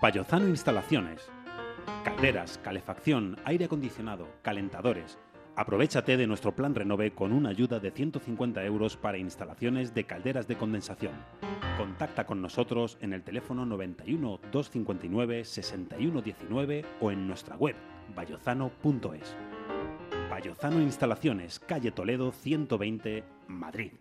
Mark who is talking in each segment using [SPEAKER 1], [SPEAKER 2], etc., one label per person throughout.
[SPEAKER 1] Bayozano Instalaciones. Calderas, calefacción, aire acondicionado, calentadores. Aprovechate de nuestro plan Renove con una ayuda de 150 euros para instalaciones de calderas de condensación. Contacta con nosotros en el teléfono 91 259 6119 o en nuestra web bayozano.es. Bayozano Instalaciones, calle Toledo 120, Madrid.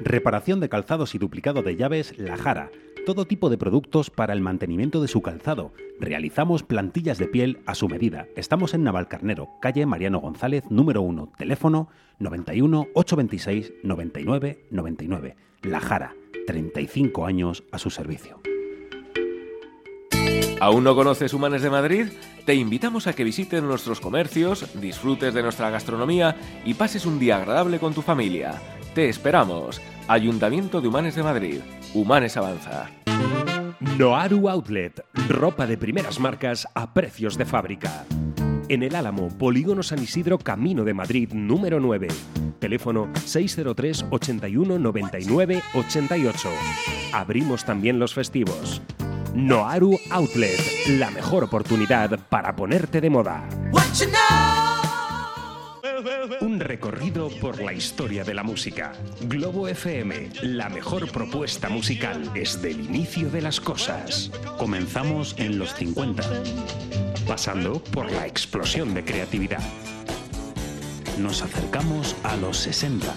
[SPEAKER 1] Reparación de calzados y duplicado de llaves La Jara. Todo tipo de productos para el mantenimiento de su calzado. Realizamos plantillas de piel a su medida. Estamos en Navalcarnero, calle Mariano González, número 1, teléfono 91 826 99 99. La Jara, 35 años a su servicio.
[SPEAKER 2] ¿Aún no conoces Humanes de Madrid? Te invitamos a que visites nuestros comercios, disfrutes de nuestra gastronomía y pases un día agradable con tu familia. Te esperamos. Ayuntamiento de Humanes de Madrid. Humanes Avanza.
[SPEAKER 3] Noaru Outlet. Ropa de primeras marcas a precios de fábrica. En el Álamo, Polígono San Isidro, Camino de Madrid, número 9. Teléfono 603 81 99 88. Abrimos también los festivos. Noaru Outlet, la mejor oportunidad para ponerte de moda. Un recorrido por la historia de la música. Globo FM, la mejor propuesta musical desde el inicio de las cosas.
[SPEAKER 1] Comenzamos en los 50.
[SPEAKER 3] Pasando por la explosión de creatividad.
[SPEAKER 1] Nos acercamos a los 60.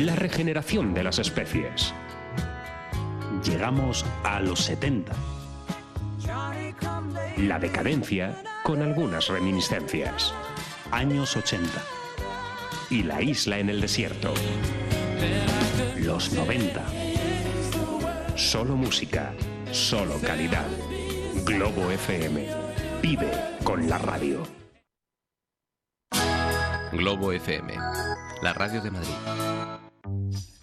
[SPEAKER 3] La regeneración de las especies.
[SPEAKER 1] Llegamos a los 70.
[SPEAKER 3] La decadencia con algunas reminiscencias.
[SPEAKER 1] Años 80.
[SPEAKER 3] Y la isla en el desierto.
[SPEAKER 1] Los 90.
[SPEAKER 3] Solo música, solo calidad. Globo FM. Vive con la radio.
[SPEAKER 2] Globo FM, la radio de Madrid.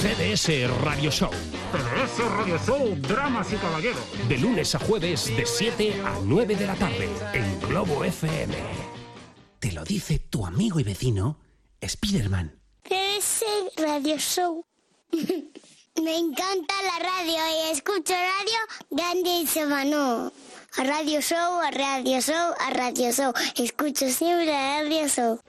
[SPEAKER 3] CDS Radio Show. CDS Radio Show, Dramas y Caballeros. De lunes a jueves, de 7 a 9 de la tarde, en Globo FM.
[SPEAKER 4] Te lo dice tu amigo y vecino, Spiderman.
[SPEAKER 5] Ese radio show. Me encanta la radio y escucho radio grande y semano. A radio show, a radio show, a radio show. Escucho siempre a radio show.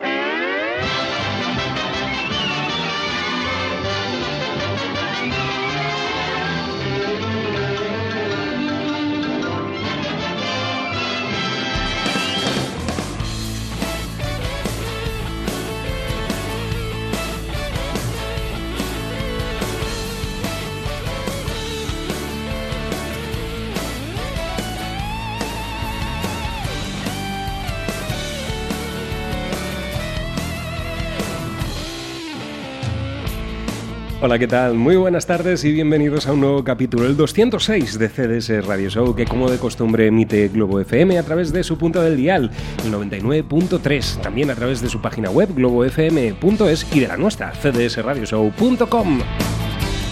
[SPEAKER 6] Hola, ¿qué tal? Muy buenas tardes y bienvenidos a un nuevo capítulo, el 206 de CDS Radio Show, que como de costumbre emite Globo FM a través de su punto del dial, el 99.3, también a través de su página web globofm.es y de la nuestra, cdsradioshow.com.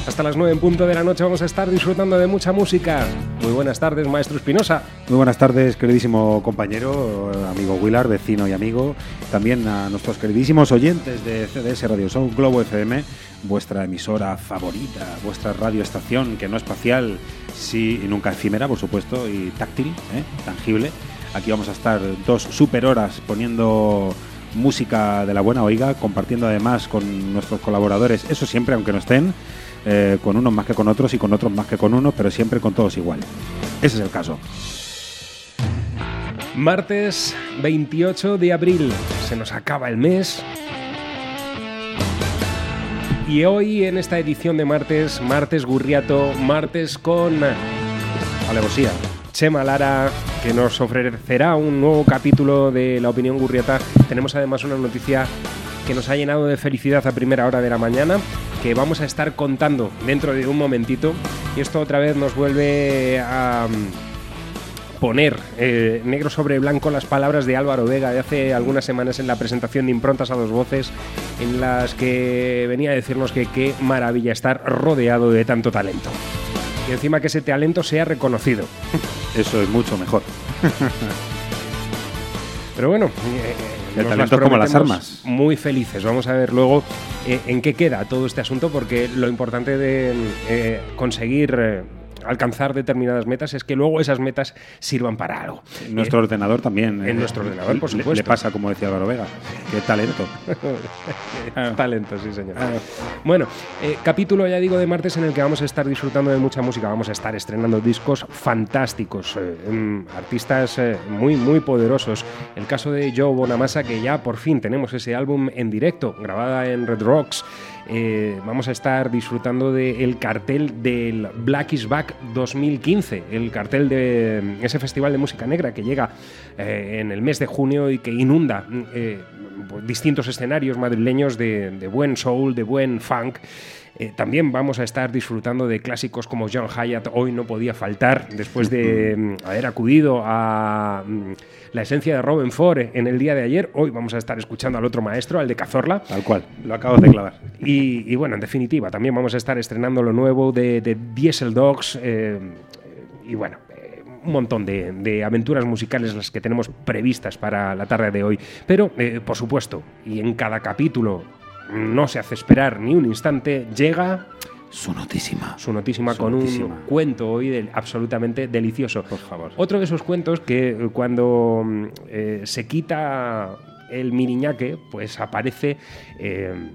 [SPEAKER 6] Hasta las 9 en punto de la noche vamos a estar disfrutando de mucha música. Muy buenas tardes, maestro Espinosa.
[SPEAKER 7] Muy buenas tardes, queridísimo compañero, amigo Willard, vecino y amigo. También a nuestros queridísimos oyentes de CDS Radio Show, Globo FM, vuestra emisora favorita, vuestra radioestación que no espacial, sí y nunca efímera, por supuesto, y táctil, ¿eh? tangible. Aquí vamos a estar dos super horas poniendo música de la buena oiga, compartiendo además con nuestros colaboradores, eso siempre, aunque no estén, eh, con unos más que con otros y con otros más que con unos, pero siempre con todos igual. Ese es el caso.
[SPEAKER 6] Martes 28 de abril, se nos acaba el mes. Y hoy en esta edición de martes, martes Gurriato, martes con
[SPEAKER 7] Alevosía.
[SPEAKER 6] Chema Lara, que nos ofrecerá un nuevo capítulo de La Opinión Gurriata. Tenemos además una noticia que nos ha llenado de felicidad a primera hora de la mañana, que vamos a estar contando dentro de un momentito. Y esto otra vez nos vuelve a mm,
[SPEAKER 3] poner eh, negro sobre blanco las palabras de Álvaro Vega de hace algunas semanas en la presentación de Improntas a dos voces, en las que venía a decirnos que qué maravilla estar rodeado de tanto talento. Y encima que ese talento sea reconocido.
[SPEAKER 1] Eso es mucho mejor.
[SPEAKER 3] Pero bueno, eh,
[SPEAKER 1] El
[SPEAKER 3] nos
[SPEAKER 1] talento es como las armas.
[SPEAKER 3] Muy felices. Vamos a ver luego eh, en qué queda todo este asunto, porque lo importante de eh, conseguir eh, alcanzar determinadas metas es que luego esas metas sirvan para algo.
[SPEAKER 1] Nuestro ordenador también.
[SPEAKER 3] en
[SPEAKER 1] eh,
[SPEAKER 3] nuestro ordenador, por
[SPEAKER 1] le-
[SPEAKER 3] supuesto.
[SPEAKER 1] Le pasa, como decía Álvaro Vega. Qué talento.
[SPEAKER 3] Eh, talento, sí, señor. Bueno, eh, capítulo, ya digo, de martes en el que vamos a estar disfrutando de mucha música. Vamos a estar estrenando discos fantásticos, eh, em, artistas eh, muy, muy poderosos. El caso de Joe Bonamassa, que ya por fin tenemos ese álbum en directo, grabada en Red Rocks. Eh, vamos a estar disfrutando del cartel del Black is Back 2015, el cartel de mm, ese festival de música negra que llega eh, en el mes de junio y que inunda mm, eh, distintos escenarios madrileños de, de buen soul, de buen funk. Eh, también vamos a estar disfrutando de clásicos como John Hyatt, hoy no podía faltar, después de mm, haber acudido a mm, la esencia de Robin Ford en el día de ayer. Hoy vamos a estar escuchando al otro maestro, al de Cazorla.
[SPEAKER 1] Tal cual. Lo acabas de clavar.
[SPEAKER 3] Y, y bueno, en definitiva, también vamos a estar estrenando lo nuevo de, de Diesel Dogs. eh, y bueno, un montón de, de aventuras musicales las que tenemos previstas para la tarde de hoy. Pero, eh, por supuesto, y en cada capítulo no se hace esperar ni un instante, llega
[SPEAKER 1] Su notísima.
[SPEAKER 3] su notísima con
[SPEAKER 1] notísima.
[SPEAKER 3] un cuento hoy del- absolutamente delicioso.
[SPEAKER 1] Por favor.
[SPEAKER 3] Otro de esos cuentos que eh, cuando mm, eh, se quita el miriñaque, pues aparece eh,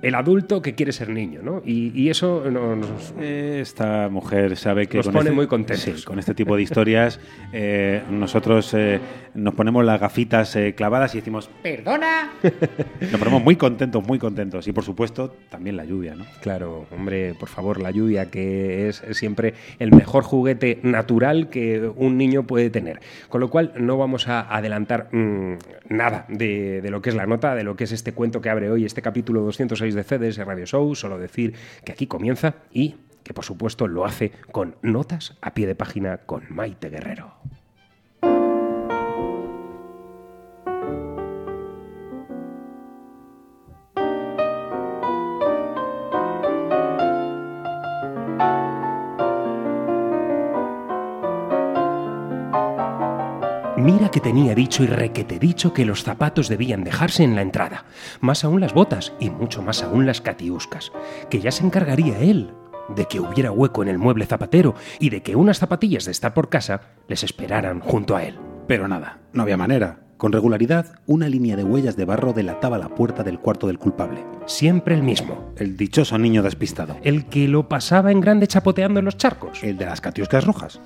[SPEAKER 3] el adulto que quiere ser niño, ¿no? Y, y eso no- nos,
[SPEAKER 1] Esta mujer sabe que
[SPEAKER 3] Nos
[SPEAKER 1] con
[SPEAKER 3] pone
[SPEAKER 1] este,
[SPEAKER 3] muy contentos.
[SPEAKER 1] sí, con este tipo de historias eh, nosotros eh, nos ponemos las gafitas eh, clavadas y decimos perdona. nos ponemos muy contentos, muy contentos y por supuesto también la lluvia, ¿no?
[SPEAKER 3] Claro, hombre, por favor, la lluvia, que es siempre el mejor juguete natural que un niño puede tener. Con lo cual, no vamos a adelantar mm, nada de, de lo que es la nota, de lo que es este cuento que abre hoy, este capítulo 206 de CDS Radio Show. Solo decir que aquí comienza y que, por supuesto, lo hace con notas a pie de página con Maite Guerrero. Que tenía dicho y requete dicho que los zapatos debían dejarse en la entrada, más aún las botas y mucho más aún las catiuscas, que ya se encargaría él de que hubiera hueco en el mueble zapatero y de que unas zapatillas de estar por casa les esperaran junto a él.
[SPEAKER 1] Pero nada, no había manera. Con regularidad, una línea de huellas de barro delataba la puerta del cuarto del culpable.
[SPEAKER 3] Siempre el mismo,
[SPEAKER 1] El dichoso niño despistado.
[SPEAKER 3] el que lo pasaba en grande chapoteando en los charcos.
[SPEAKER 1] El de las catiuscas rojas.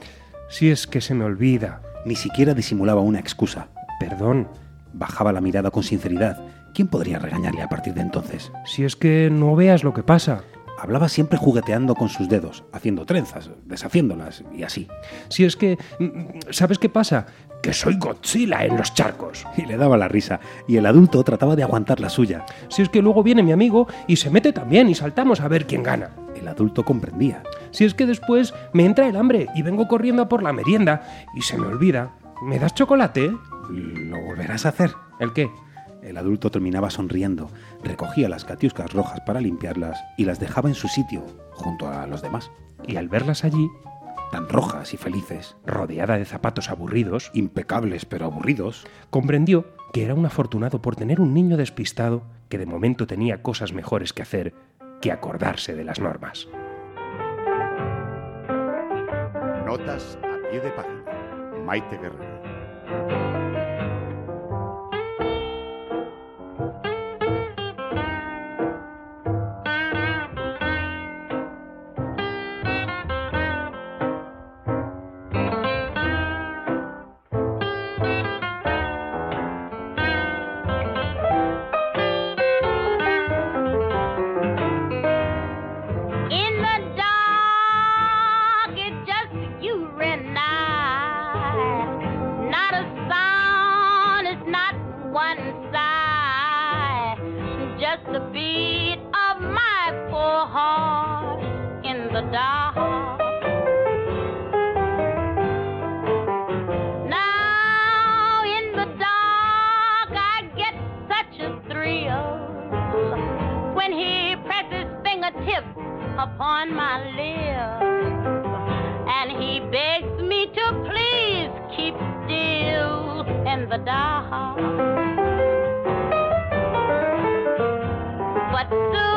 [SPEAKER 3] Si es que se me olvida.
[SPEAKER 1] Ni siquiera disimulaba una excusa.
[SPEAKER 3] Perdón,
[SPEAKER 1] Bajaba la mirada con sinceridad. ¿Quién podría regañarle a partir de entonces?
[SPEAKER 3] si es que no veas lo que pasa.
[SPEAKER 1] Hablaba siempre jugueteando con sus dedos, haciendo trenzas, deshaciéndolas y así.
[SPEAKER 3] Si es que... mm, ¿Sabes qué pasa? Que soy Godzilla en los charcos.
[SPEAKER 1] Y le daba la risa, y el adulto trataba de aguantar la suya.
[SPEAKER 3] Si es que luego viene mi amigo y se mete también y saltamos a ver quién gana.
[SPEAKER 1] El adulto comprendía.
[SPEAKER 3] Si es que después me entra el hambre y vengo corriendo a por la merienda y se me olvida. ¿Me das chocolate?
[SPEAKER 1] ¿Lo volverás a hacer?
[SPEAKER 3] ¿El qué?
[SPEAKER 1] El adulto terminaba sonriendo, recogía las catiuscas rojas para limpiarlas y las dejaba en su sitio, junto a los demás,
[SPEAKER 3] Y al verlas allí,
[SPEAKER 1] tan rojas y felices,
[SPEAKER 3] rodeada de zapatos aburridos,
[SPEAKER 1] impecables pero aburridos,
[SPEAKER 3] comprendió que era un afortunado por tener un niño despistado que de momento tenía cosas mejores que hacer que acordarse de las normas.
[SPEAKER 8] Notas a pie de página. Maite Guerrero.
[SPEAKER 9] Upon my lips. And he begs me to please keep still in the dark. But soon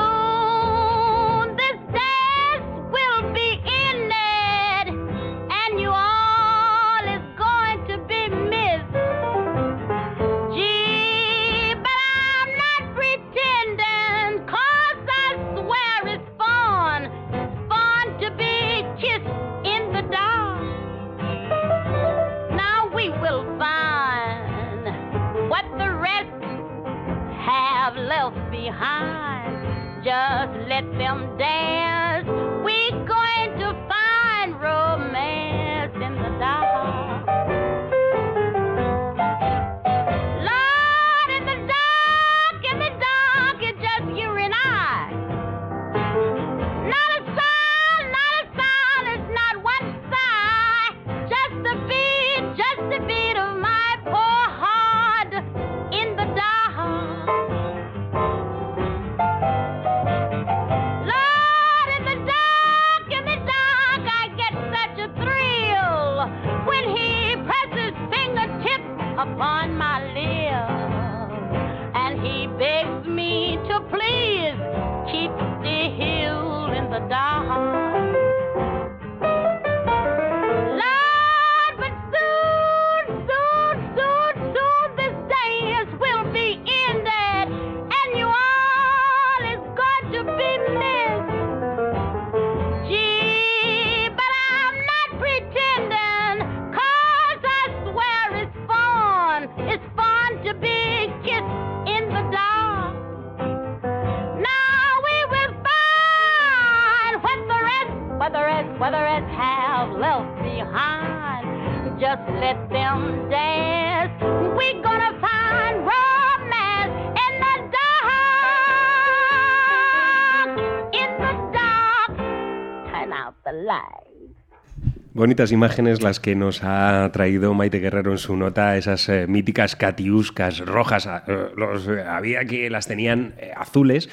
[SPEAKER 3] Bonitas imágenes las que nos ha traído Maite Guerrero en su nota, esas eh, míticas catiuscas rojas. eh, eh, había que las tenían azules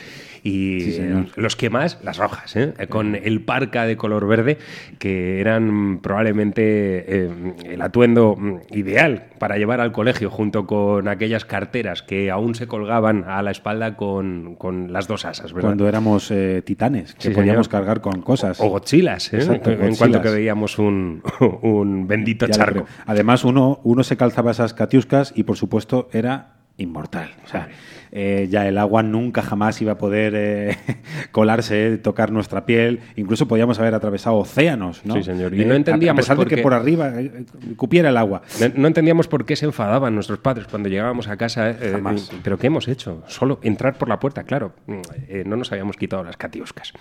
[SPEAKER 3] y
[SPEAKER 1] Sí,
[SPEAKER 3] eh, los que más, las rojas, ¿eh? Con el parca de color verde, que eran probablemente eh, el atuendo ideal para llevar al colegio, junto con aquellas carteras que aún se colgaban a la espalda con, con las dos asas, ¿verdad?
[SPEAKER 1] Cuando éramos eh, titanes, que
[SPEAKER 3] Sí,
[SPEAKER 1] podíamos
[SPEAKER 3] señor.
[SPEAKER 1] cargar con cosas.
[SPEAKER 3] O Godzillas, ¿eh?
[SPEAKER 1] Exacto,
[SPEAKER 3] en
[SPEAKER 1] Godzillas.
[SPEAKER 3] cuanto que veíamos un, un bendito
[SPEAKER 1] Ya
[SPEAKER 3] charco.
[SPEAKER 1] Además, uno, uno se calzaba esas catiuscas y, por supuesto, era inmortal. O sea, eh, ya el agua nunca jamás iba a poder eh, colarse, tocar nuestra piel. Incluso podíamos haber atravesado océanos, ¿no?
[SPEAKER 3] Sí, señor. Y no entendíamos
[SPEAKER 1] A pesar de
[SPEAKER 3] por
[SPEAKER 1] que por arriba eh, cupiera el agua.
[SPEAKER 3] No, no entendíamos por qué se enfadaban nuestros padres cuando llegábamos a casa.
[SPEAKER 1] Jamás.
[SPEAKER 3] ¿Pero qué hemos hecho? Solo entrar por la puerta, claro. Mm, no nos habíamos quitado las catiuscas.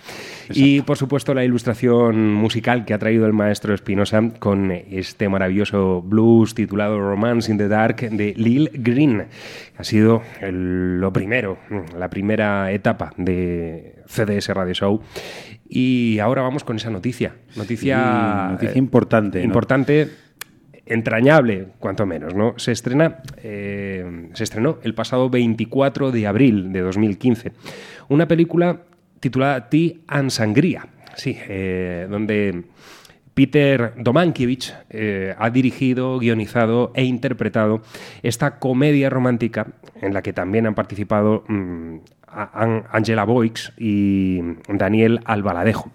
[SPEAKER 3] Y, por supuesto, la ilustración musical que ha traído el maestro Espinosa con este maravilloso blues titulado Romance in the Dark de Lil Green. Ha sido el- lo primero, la primera etapa de CDS Radio Show. Y ahora vamos con esa noticia. Noticia,
[SPEAKER 1] Sí, noticia
[SPEAKER 3] eh,
[SPEAKER 1] importante, ¿no?
[SPEAKER 3] Importante entrañable, cuanto menos, ¿no? Se estrena, eh, se estrenó el pasado 24 de abril de 2015 una película titulada Tea and Sangría, sí, eh, donde Peter Domankiewicz eh, ha dirigido, guionizado e interpretado esta comedia romántica en la que también han participado mm, Angela Boix y Daniel Albaladejo.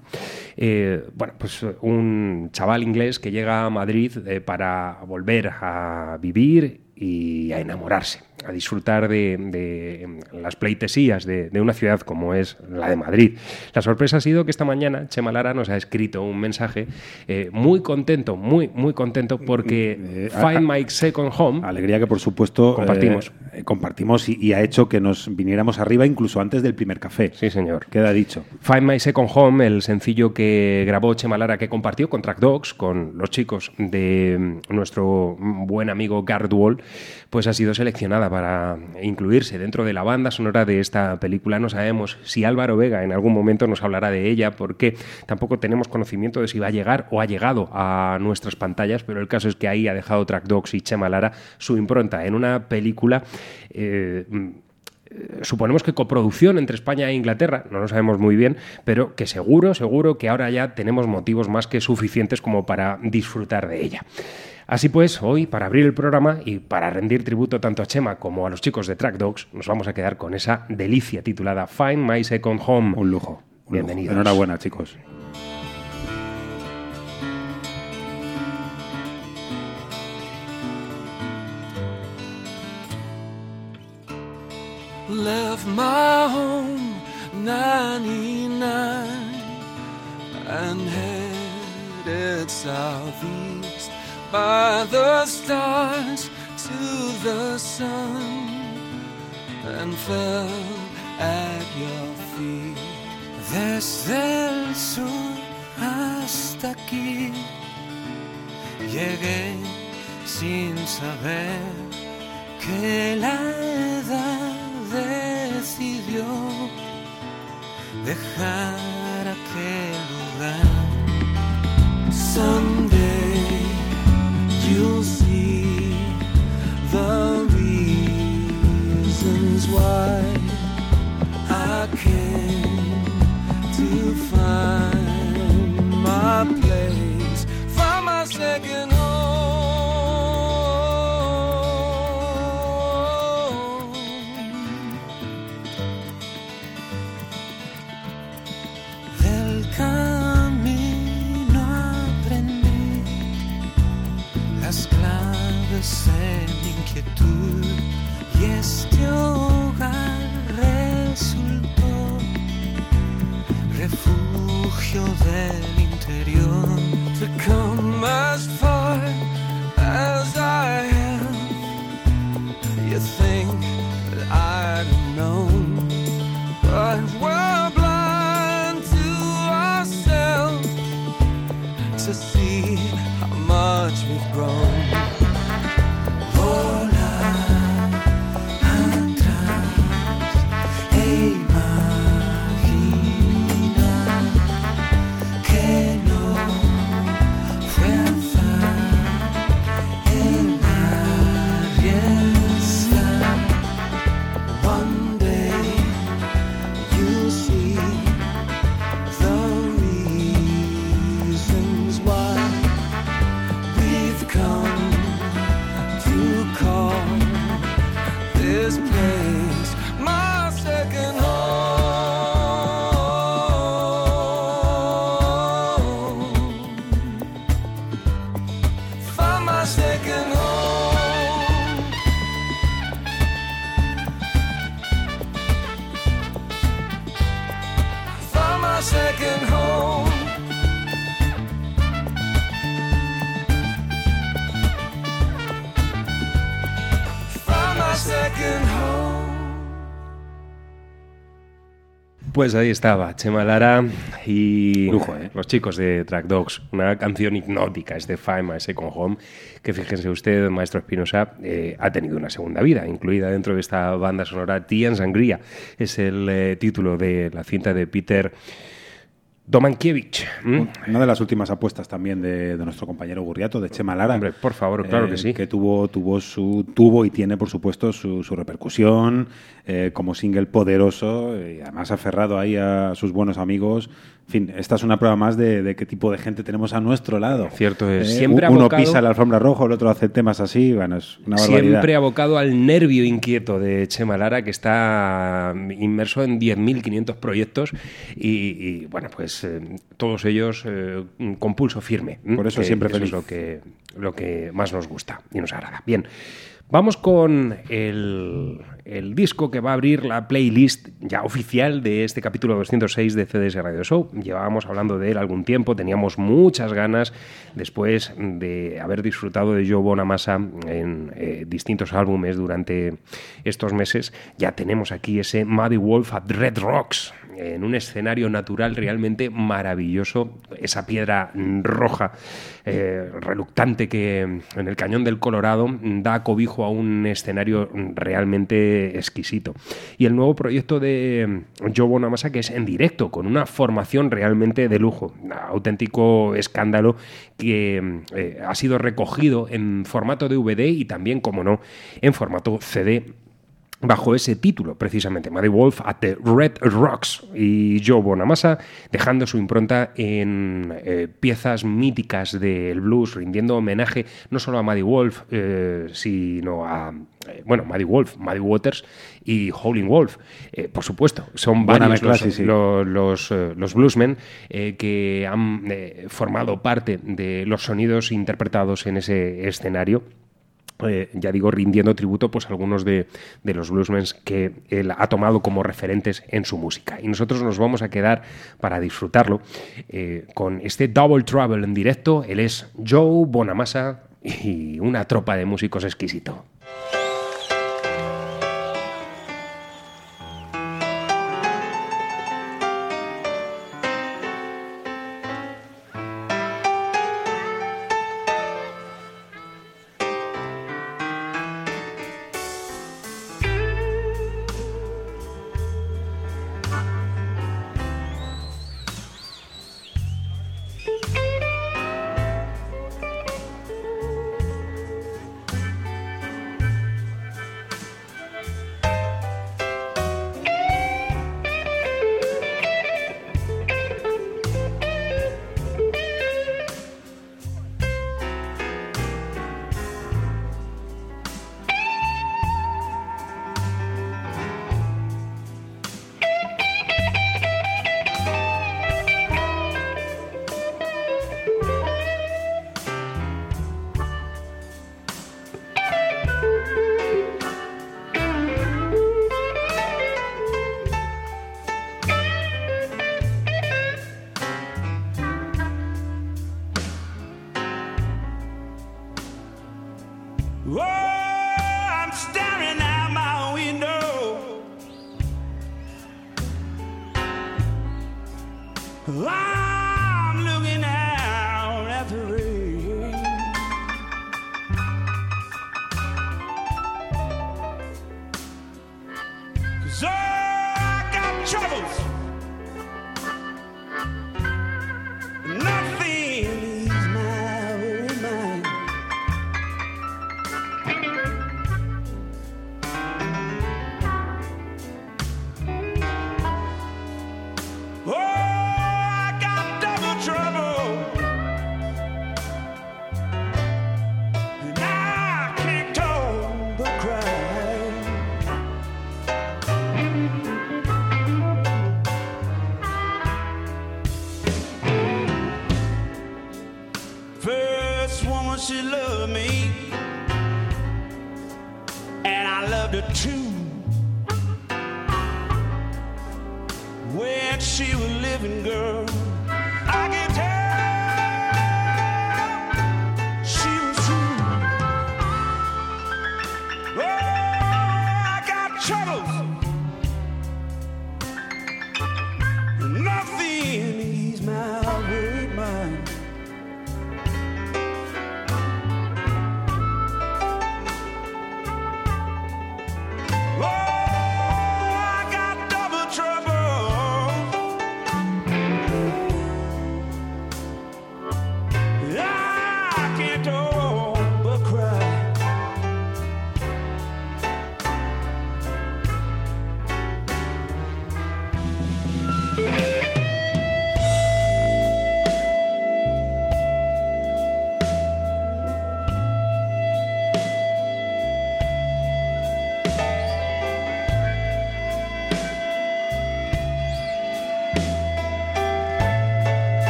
[SPEAKER 3] Eh, bueno, pues un chaval inglés que llega a Madrid eh, para volver a vivir y a enamorarse, a disfrutar de, de las pleitesías de, de una ciudad como es la de Madrid. La sorpresa ha sido que esta mañana Chema Lara nos ha escrito un mensaje eh, muy contento, muy, muy contento porque
[SPEAKER 1] Eh, a-
[SPEAKER 3] Find My Second Home
[SPEAKER 1] Alegría que, por supuesto,
[SPEAKER 3] Compartimos.
[SPEAKER 1] eh, compartimos y, y ha hecho que nos viniéramos arriba incluso antes del primer café.
[SPEAKER 3] Sí, señor.
[SPEAKER 1] Queda dicho.
[SPEAKER 3] Find My Second Home, el sencillo que grabó Chema Lara, que compartió con Track Dogs, con los chicos de mm, nuestro buen amigo Gardwall, pues ha sido seleccionada para incluirse dentro de la banda sonora de esta película. No sabemos si Álvaro Vega en algún momento nos hablará de ella, porque tampoco tenemos conocimiento de si va a llegar o ha llegado a nuestras pantallas, pero el caso es que ahí ha dejado Track Dogs y Chema Lara su impronta en una película. eh, suponemos que coproducción entre España e Inglaterra, no lo sabemos muy bien, pero que seguro, seguro que ahora ya tenemos motivos más que suficientes como para disfrutar de ella. Así pues, hoy, para abrir el programa y para rendir tributo tanto a Chema como a los chicos de Track Dogs, nos vamos a quedar con esa delicia titulada Find My Second Home.
[SPEAKER 1] Un lujo. un
[SPEAKER 3] Bienvenidos.
[SPEAKER 1] lujo. Enhorabuena, chicos.
[SPEAKER 10] left my home 99 and headed southeast by the stars to the sun and fell at your feet desde el sur hasta aquí llegué sin saber que la edad decidió dejar aquel lugar. Someday you'll see the reasons why I came to find my place, find my second home. Mi inquietud y este hogar resultó refugio del interior. To come as far as I
[SPEAKER 3] Pues ahí estaba, Chema Lara y
[SPEAKER 1] Lujo, ¿eh?
[SPEAKER 3] los chicos de Track Dogs. Una canción hipnótica, este Find My Second Home, que fíjense usted, maestro Espinosa, eh, ha tenido una segunda vida, incluida dentro de esta banda sonora Tea and Sangría. Es el eh, título de la cinta de Peter Domankiewicz.
[SPEAKER 1] Una de las últimas apuestas también de, de nuestro compañero Gurriato, de Chema Lara.
[SPEAKER 3] Hombre, por favor, claro
[SPEAKER 1] eh,
[SPEAKER 3] que sí.
[SPEAKER 1] Que tuvo, tuvo, su, tuvo y tiene, por supuesto, su, su repercusión eh, como single poderoso y además aferrado ahí a sus buenos amigos. En fin, esta es una prueba más de, de qué tipo de gente tenemos a nuestro lado.
[SPEAKER 3] Cierto es.
[SPEAKER 1] Eh,
[SPEAKER 3] Siempre
[SPEAKER 1] uno
[SPEAKER 3] abocado-
[SPEAKER 1] pisa la alfombra roja, el otro hace temas así. Bueno, es una barbaridad.
[SPEAKER 3] Siempre abocado al nervio inquieto de Chema Lara, que está inmerso en 10.500 proyectos y, y, bueno, pues eh, todos ellos eh, con pulso firme.
[SPEAKER 1] Por eso
[SPEAKER 3] Que
[SPEAKER 1] siempre
[SPEAKER 3] eso
[SPEAKER 1] feliz.
[SPEAKER 3] es lo que, lo que más nos gusta y nos agrada. Bien. Vamos con el, disco que va a abrir la playlist ya oficial de este capítulo 206 de CDS Radio Show. Llevábamos hablando de él algún tiempo, teníamos muchas ganas después de haber disfrutado de Joe Bonamassa en eh, distintos álbumes durante estos meses. Ya tenemos aquí ese Muddy Wolf at Red Rocks en un escenario natural realmente maravilloso, esa piedra roja eh, reluctante que en el cañón del Colorado da cobijo a un escenario realmente exquisito. Y el nuevo proyecto de Joe Bonamassa que es en directo, con una formación realmente de lujo, auténtico escándalo que eh, ha sido recogido en formato DVD y también, como no, en formato CD bajo ese título, precisamente, Muddy Wolf at the Red Rocks y Joe Bonamassa dejando su impronta en eh, piezas míticas del blues, rindiendo homenaje no solo a Muddy Wolf, eh, sino a, eh, bueno, Muddy Wolf, Muddy Waters y Howling Wolf. Por supuesto, son
[SPEAKER 1] Buena
[SPEAKER 3] varios los,
[SPEAKER 1] sí,
[SPEAKER 3] los, los bluesmen que han formado parte de los sonidos interpretados en ese escenario. Eh, ya digo, rindiendo tributo pues, a algunos de, los bluesmen que él ha tomado como referentes en su música. Y nosotros nos vamos a quedar para disfrutarlo eh, con este Double Trouble en directo. Él es Joe Bonamassa y una tropa de músicos exquisito.
[SPEAKER 11] Cause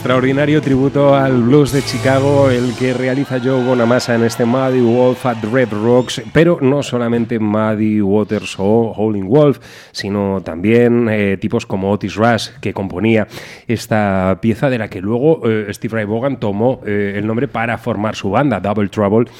[SPEAKER 3] Extraordinario tributo al blues de Chicago, el que realiza Joe Bonamassa en este Muddy Wolf at Red Rocks, pero no solamente Muddy Waters o Howling Wolf, sino también eh, tipos como Otis Rush, que componía esta pieza de la que luego eh, Steve Ray Vaughan tomó eh, el nombre para formar su banda, Double Trouble.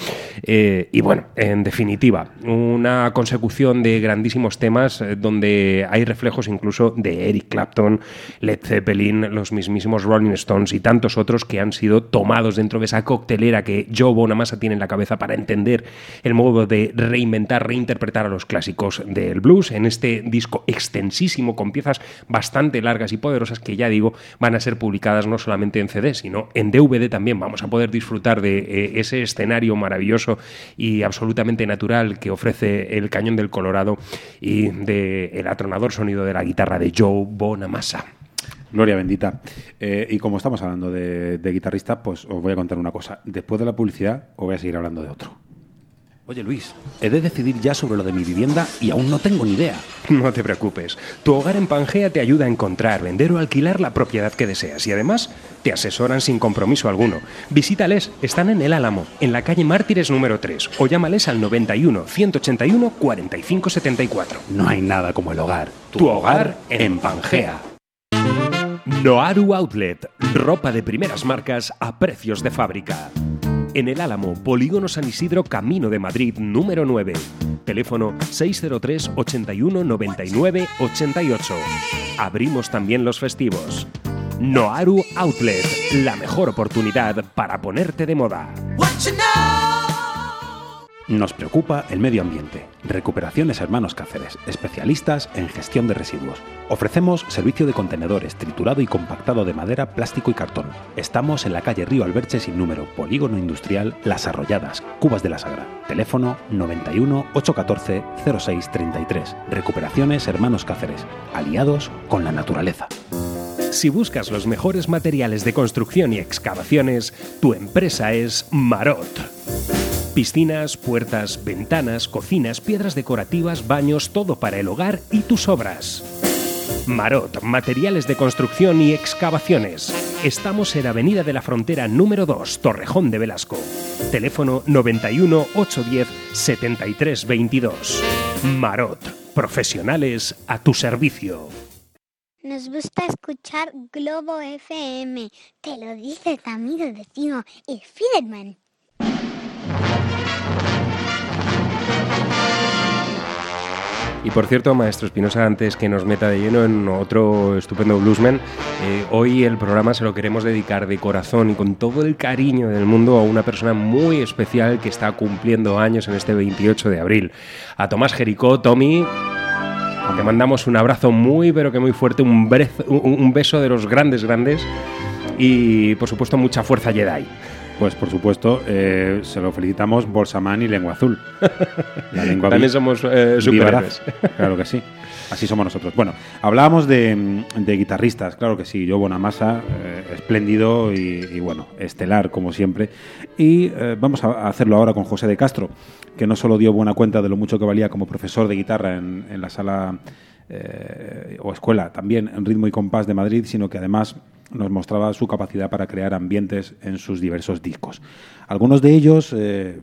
[SPEAKER 3] Eh, y bueno, en definitiva, una consecución de grandísimos temas donde hay reflejos incluso de Eric Clapton, Led Zeppelin, los mismísimos Rolling Stones y tantos otros que han sido tomados dentro de esa coctelera que Joe Bonamassa tiene en la cabeza para entender el modo de reinventar, reinterpretar a los clásicos del blues en este disco extensísimo con piezas bastante largas y poderosas que ya digo van a ser publicadas no solamente en CD sino en DVD también. Vamos a poder disfrutar de eh, ese escenario maravilloso y absolutamente natural que ofrece el Cañón del Colorado y del el atronador sonido de la guitarra de Joe Bonamassa.
[SPEAKER 1] Gloria bendita. Eh, y como estamos hablando de, de guitarristas, pues os voy a contar una cosa. Después de la publicidad, os voy a seguir hablando de otro.
[SPEAKER 12] Oye Luis, he de decidir ya sobre lo de mi vivienda y aún no tengo ni idea.
[SPEAKER 3] No te preocupes. Tu hogar en Pangea te ayuda a encontrar, vender o alquilar la propiedad que deseas y además te asesoran sin compromiso alguno. Visítales, están en El Álamo, en la calle Mártires número 3 o llámales al 91 181 45 74.
[SPEAKER 12] No hay nada como el hogar.
[SPEAKER 3] Tu hogar en Pangea.
[SPEAKER 11] Noaru Outlet, ropa de primeras marcas a precios de fábrica. En el Álamo, Polígono San Isidro, Camino de Madrid, número 9. Teléfono 603 81 99 88. Abrimos también los festivos. Noaru Outlet, la mejor oportunidad para ponerte de moda.
[SPEAKER 12] Nos preocupa el medio ambiente. Recuperaciones Hermanos Cáceres, especialistas en gestión de residuos. Ofrecemos servicio de contenedores, triturado y compactado de madera, plástico y cartón. Estamos en la calle Río Alberche sin número, Polígono Industrial Las Arrolladas, Cubas de la Sagra. Teléfono 91 814 0633. Recuperaciones Hermanos Cáceres, aliados con la naturaleza.
[SPEAKER 11] Si buscas los mejores materiales de construcción y excavaciones, tu empresa es Marot. Piscinas, puertas, ventanas, cocinas, piedras decorativas, baños, todo para el hogar y tus obras. Marot, materiales de construcción y excavaciones. Estamos en Avenida de la Frontera número 2, Torrejón de Velasco. Teléfono 91 810 73 22. Marot, profesionales a tu servicio.
[SPEAKER 5] Nos gusta escuchar Globo FM. Te lo dice tu amigo vecino, el Fiderman.
[SPEAKER 3] Y por cierto, maestro Espinosa, antes que nos meta de lleno en otro estupendo bluesman, eh, hoy el programa se lo queremos dedicar de corazón y con todo el cariño del mundo a una persona muy especial que está cumpliendo años en este 28 de abril. A Tomás Jericó, Tommy, te mandamos un abrazo muy, pero que muy fuerte, un, brez- un- beso de los grandes, grandes y por supuesto mucha fuerza Jedi.
[SPEAKER 1] Pues por supuesto, eh, se lo felicitamos Bolsaman y Lengua Azul. La lengua
[SPEAKER 3] También somos eh, superhéroes.
[SPEAKER 1] Claro que sí. Así somos nosotros. Bueno, hablábamos de, de guitarristas, claro que sí. Yo Bonamassa, eh, espléndido y, y, bueno, estelar como siempre. Y eh, vamos a hacerlo ahora con José de Castro, que no solo dio buena cuenta de lo mucho que valía como profesor de guitarra en, la sala eh, o escuela, también en ritmo y compás de Madrid, sino que además nos mostraba su capacidad para crear ambientes en sus diversos discos. Algunos de ellos, eh,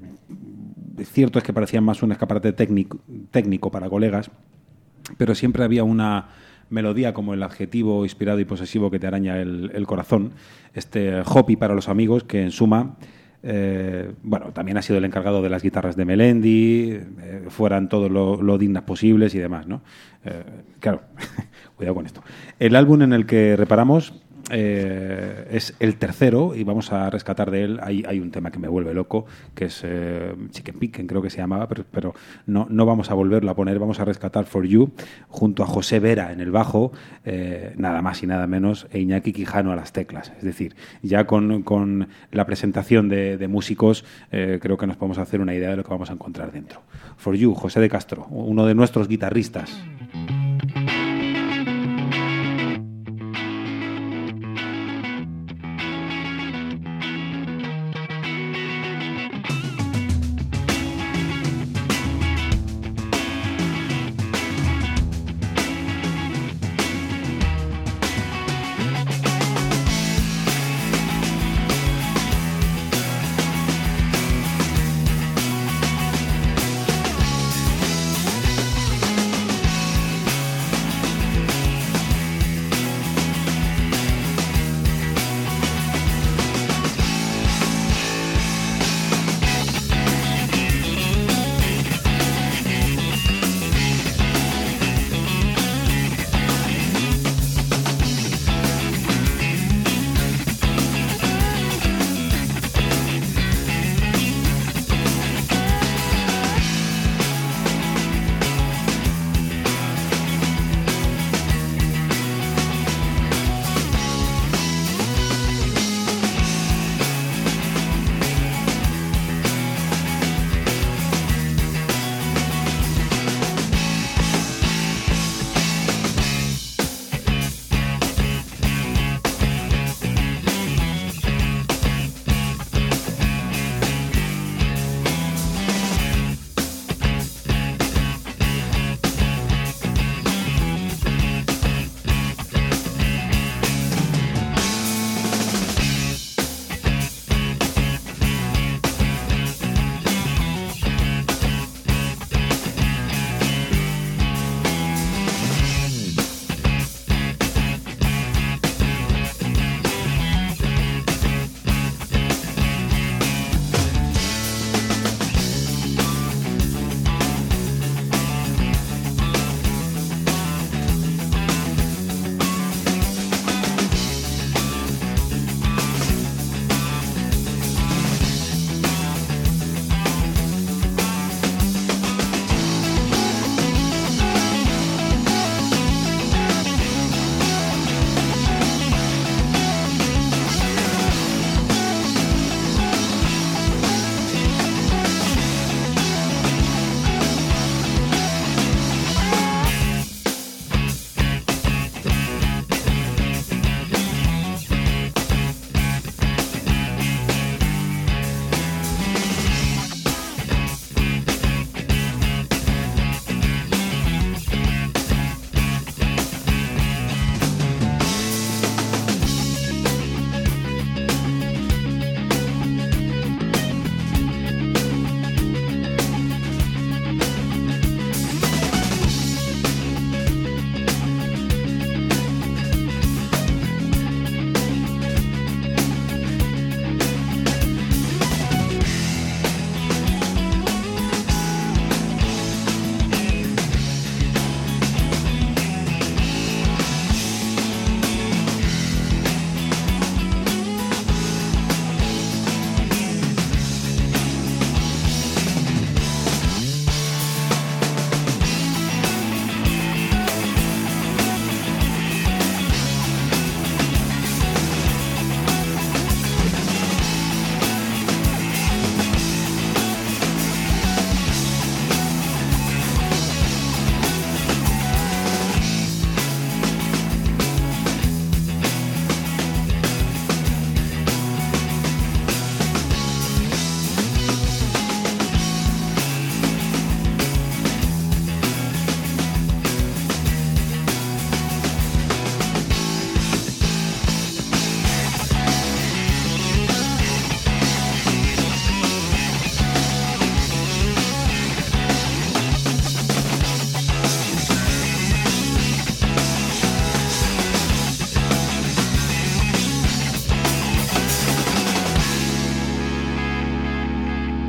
[SPEAKER 1] cierto es que parecían más un escaparate técnico, técnico para colegas, pero siempre había una melodía como el adjetivo inspirado y posesivo que te araña el, el corazón, este Hopi para los amigos, que en suma, eh, bueno, también ha sido el encargado de las guitarras de Melendi, eh, fueran todos lo, lo dignas posibles y demás, ¿no? Eh, claro, cuidado con esto. El álbum en el que reparamos eh, es el tercero y vamos a rescatar de él. Hay, hay un tema que me vuelve loco, que es eh, Chicken Picken, creo que se llamaba, pero, pero no, no vamos a volverlo a poner. Vamos a rescatar For You junto a José Vera en el bajo, eh, nada más y nada menos, e Iñaki Quijano a las teclas. Es decir, ya con, con la presentación de, músicos, eh, creo que nos podemos hacer una idea de lo que vamos a encontrar dentro. For You, José de Castro, uno de nuestros guitarristas.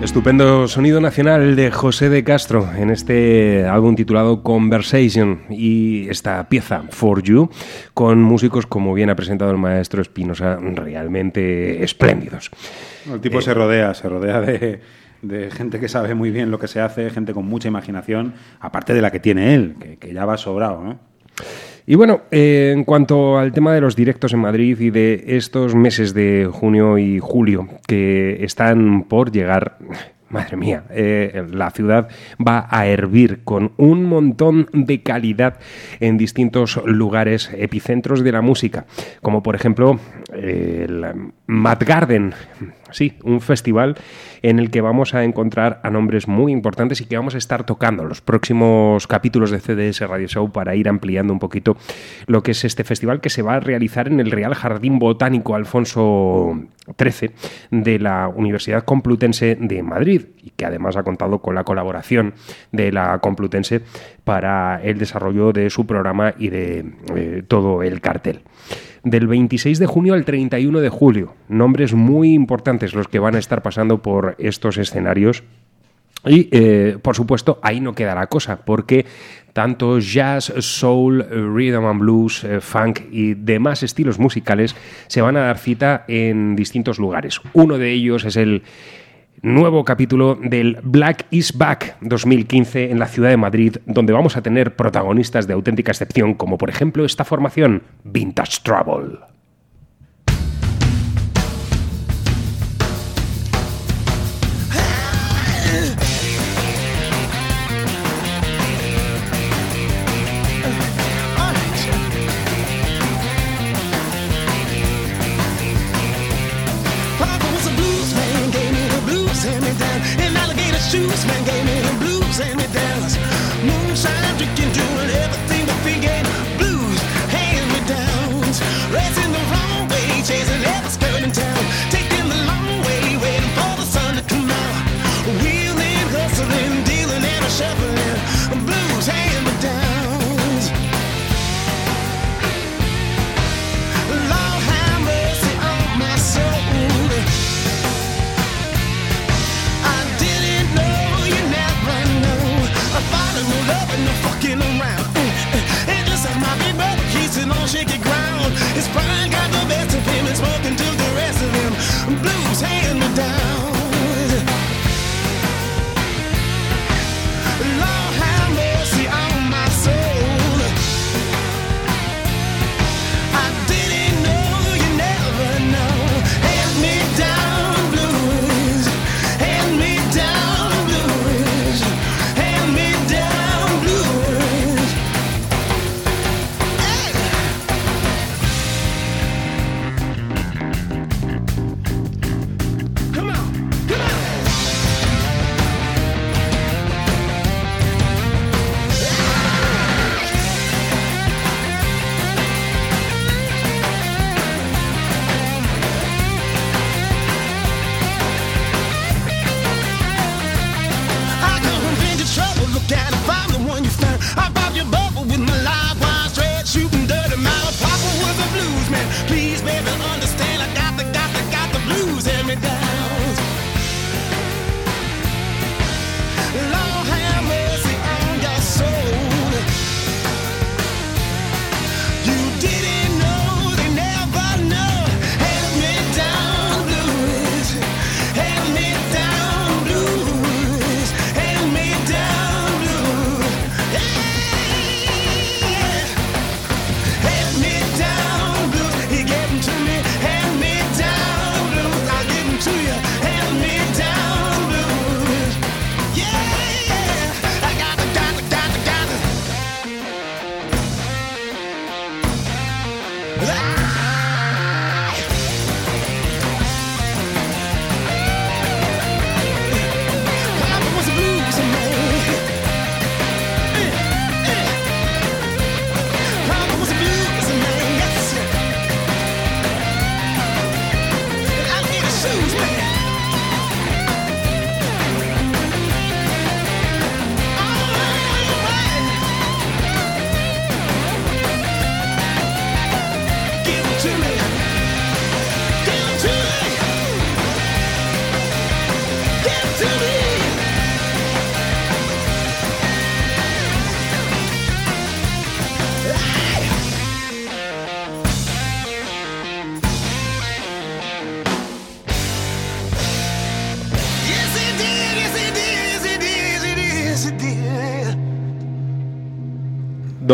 [SPEAKER 3] Estupendo sonido nacional de José de Castro en este álbum titulado Conversation y esta pieza For You con músicos como bien ha presentado el maestro Espinosa realmente espléndidos.
[SPEAKER 1] El tipo
[SPEAKER 3] Eh,
[SPEAKER 1] se rodea, se rodea de, de gente que sabe muy bien lo que se hace, gente con mucha imaginación, aparte de la que tiene él, que, que ya va sobrado, ¿no?
[SPEAKER 3] Y bueno, eh, en cuanto al tema de los directos en Madrid y de estos meses de junio y julio que están por llegar, madre mía, eh, la ciudad va a hervir con un montón de calidad en distintos lugares, epicentros de la música, como por ejemplo eh, el Mad Garden, sí, un festival en el que vamos a encontrar a nombres muy importantes y que vamos a estar tocando los próximos capítulos de CDS Radio Show para ir ampliando un poquito lo que es este festival que se va a realizar en el Real Jardín Botánico Alfonso XIII de la Universidad Complutense de Madrid y que además ha contado con la colaboración de la Complutense para el desarrollo de su programa y de eh, todo el cartel del 26 de junio al 31 de julio. Nombres muy importantes los que van a estar pasando por estos escenarios. Y, eh, por supuesto, ahí no queda la cosa, porque tanto jazz, soul, rhythm and blues, eh, funk y demás estilos musicales se van a dar cita en distintos lugares. Uno de ellos es el nuevo capítulo del Black is Back 2015 en la ciudad de Madrid, donde vamos a tener protagonistas de auténtica excepción, como por ejemplo esta formación, Vintage Trouble.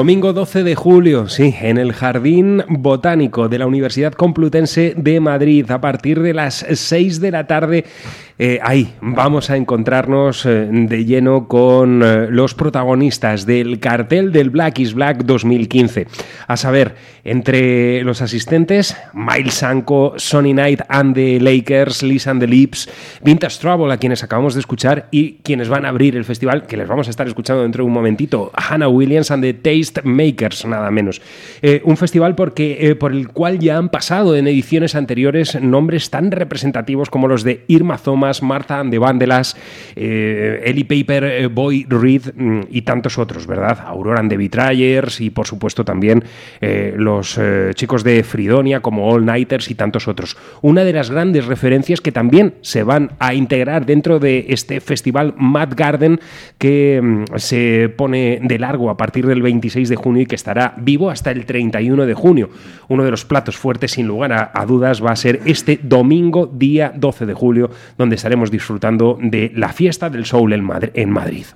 [SPEAKER 3] Domingo 12 de julio, sí, en el Jardín Botánico de la Universidad Complutense de Madrid, a partir de las 6 de la tarde. Eh, ahí vamos a encontrarnos eh, de lleno con eh, los protagonistas del cartel del Black is Black 2015. A saber, entre los asistentes, Miles Sanko, Sonny Knight and the Lakers, Liz and the Lips, Vintage Trouble, a quienes acabamos de escuchar, y quienes van a abrir el festival, que les vamos a estar escuchando dentro de un momentito, Hannah Williams and the Taste Makers, nada menos. Un festival porque, por el cual ya han pasado en ediciones anteriores nombres tan representativos como los de Irma Martha and the Vandellas, eh, Ellie Paper, eh, Boy Reed mm, y tantos otros, ¿verdad? Aurora and the Betrayers y por supuesto también eh, los eh, chicos de Fridonia como All Nighters y tantos otros. Una de las grandes referencias que también se van a integrar dentro de este festival Mad Garden que mm, se pone de largo a partir del 26 de junio y que estará vivo hasta el 31 de junio. Uno de los platos fuertes, sin lugar a, a dudas, va a ser este domingo, día 12 de julio, donde estaremos disfrutando de la fiesta del soul en Madri- en Madrid.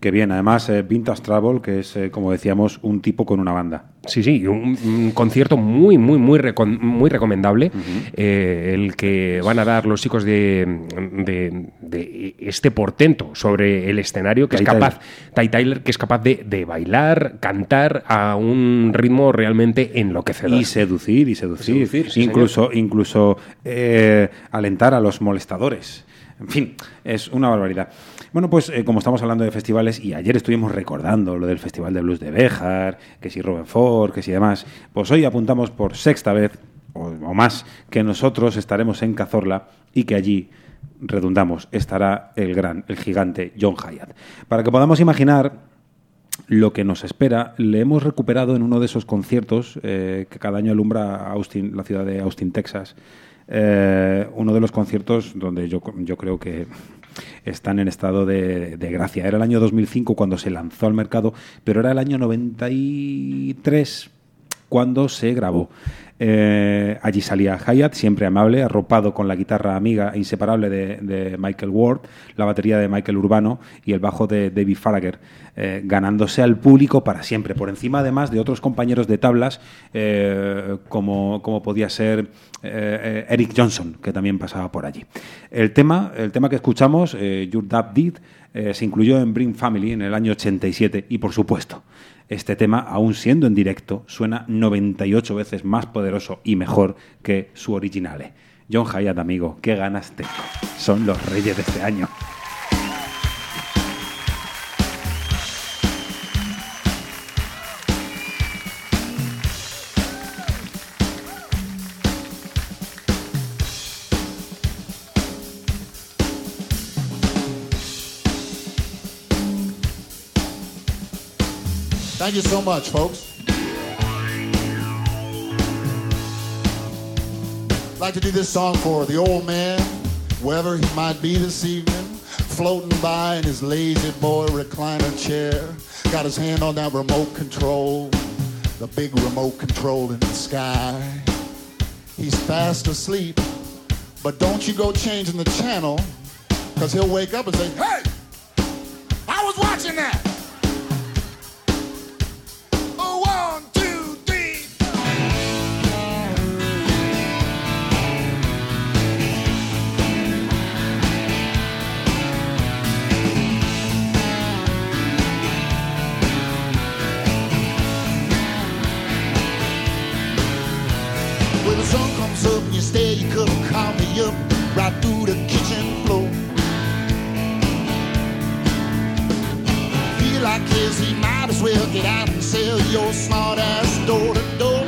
[SPEAKER 1] Que bien, además, eh, Vintage Travel, que es, eh, como decíamos, un tipo con una banda.
[SPEAKER 3] Sí, sí, un, un concierto muy, muy, muy, muy recomendable. eh, el que van a dar los chicos de, de- de este portento sobre el escenario, que
[SPEAKER 1] Ty
[SPEAKER 3] es capaz, Ty Tyler, que es capaz de, de bailar, cantar a un ritmo realmente enloquecedor.
[SPEAKER 1] Y seducir, y seducir.
[SPEAKER 3] Seducir, sí,
[SPEAKER 1] incluso incluso eh, alentar a los molestadores. En fin, es una barbaridad. Bueno, pues eh, como estamos hablando de festivales, y ayer estuvimos recordando lo del Festival de Blues de Béjar, que si Robin Ford, que si demás, pues hoy apuntamos por sexta vez, o, o más, que nosotros estaremos en Cazorla y que allí redundamos, estará el gran, el gigante John Hyatt. Para que podamos imaginar lo que nos espera, le hemos recuperado en uno de esos conciertos eh, que cada año alumbra Austin, la ciudad de Austin, Texas. Eh, uno de los conciertos donde yo, yo creo que están en estado de, de gracia. Era el año 2005 cuando se lanzó al mercado, pero era el año 93 cuando se grabó. Eh, allí salía Hyatt, siempre amable, arropado con la guitarra amiga e inseparable de, Michael Ward, la batería de Michael Urbano y el bajo de David Farragher, eh, ganándose al público para siempre, por encima además de otros compañeros de tablas, eh, como, podía ser Eric Johnson, que también pasaba por allí. El tema, el tema que escuchamos, Your Dad Did, se incluyó en Bring Family en el año 87 y por supuesto, este tema, aún siendo en directo, suena 98 veces más poderoso y mejor que su originale. John Hyatt, amigo, qué ganas tengo. Son los reyes de este año.
[SPEAKER 13] Thank you so much, folks. I'd like to do this song for the old man, wherever he might be this evening, floating by in his lazy boy recliner chair, got his hand on that remote control, the big remote control in the sky. He's fast asleep, but don't you go changing the channel, because he'll wake up and say, Hey, I was watching that. And you could have called me up right through the kitchen floor. Feel like this, he might as well get out and sell your smart ass door to door.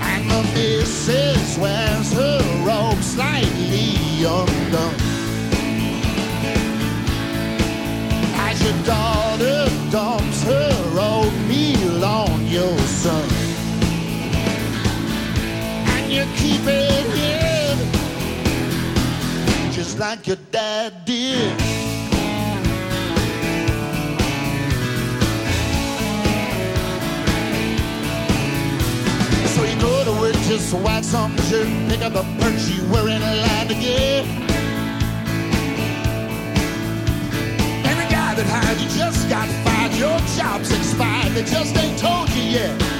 [SPEAKER 13] And the missus wears her robe slightly undone. Keep it just like your dad did. So you go to work just to wax some shirt, pick up the perks you were in line to get. And the guy that hired you just got fired, Your job's expired, they just ain't told you yet.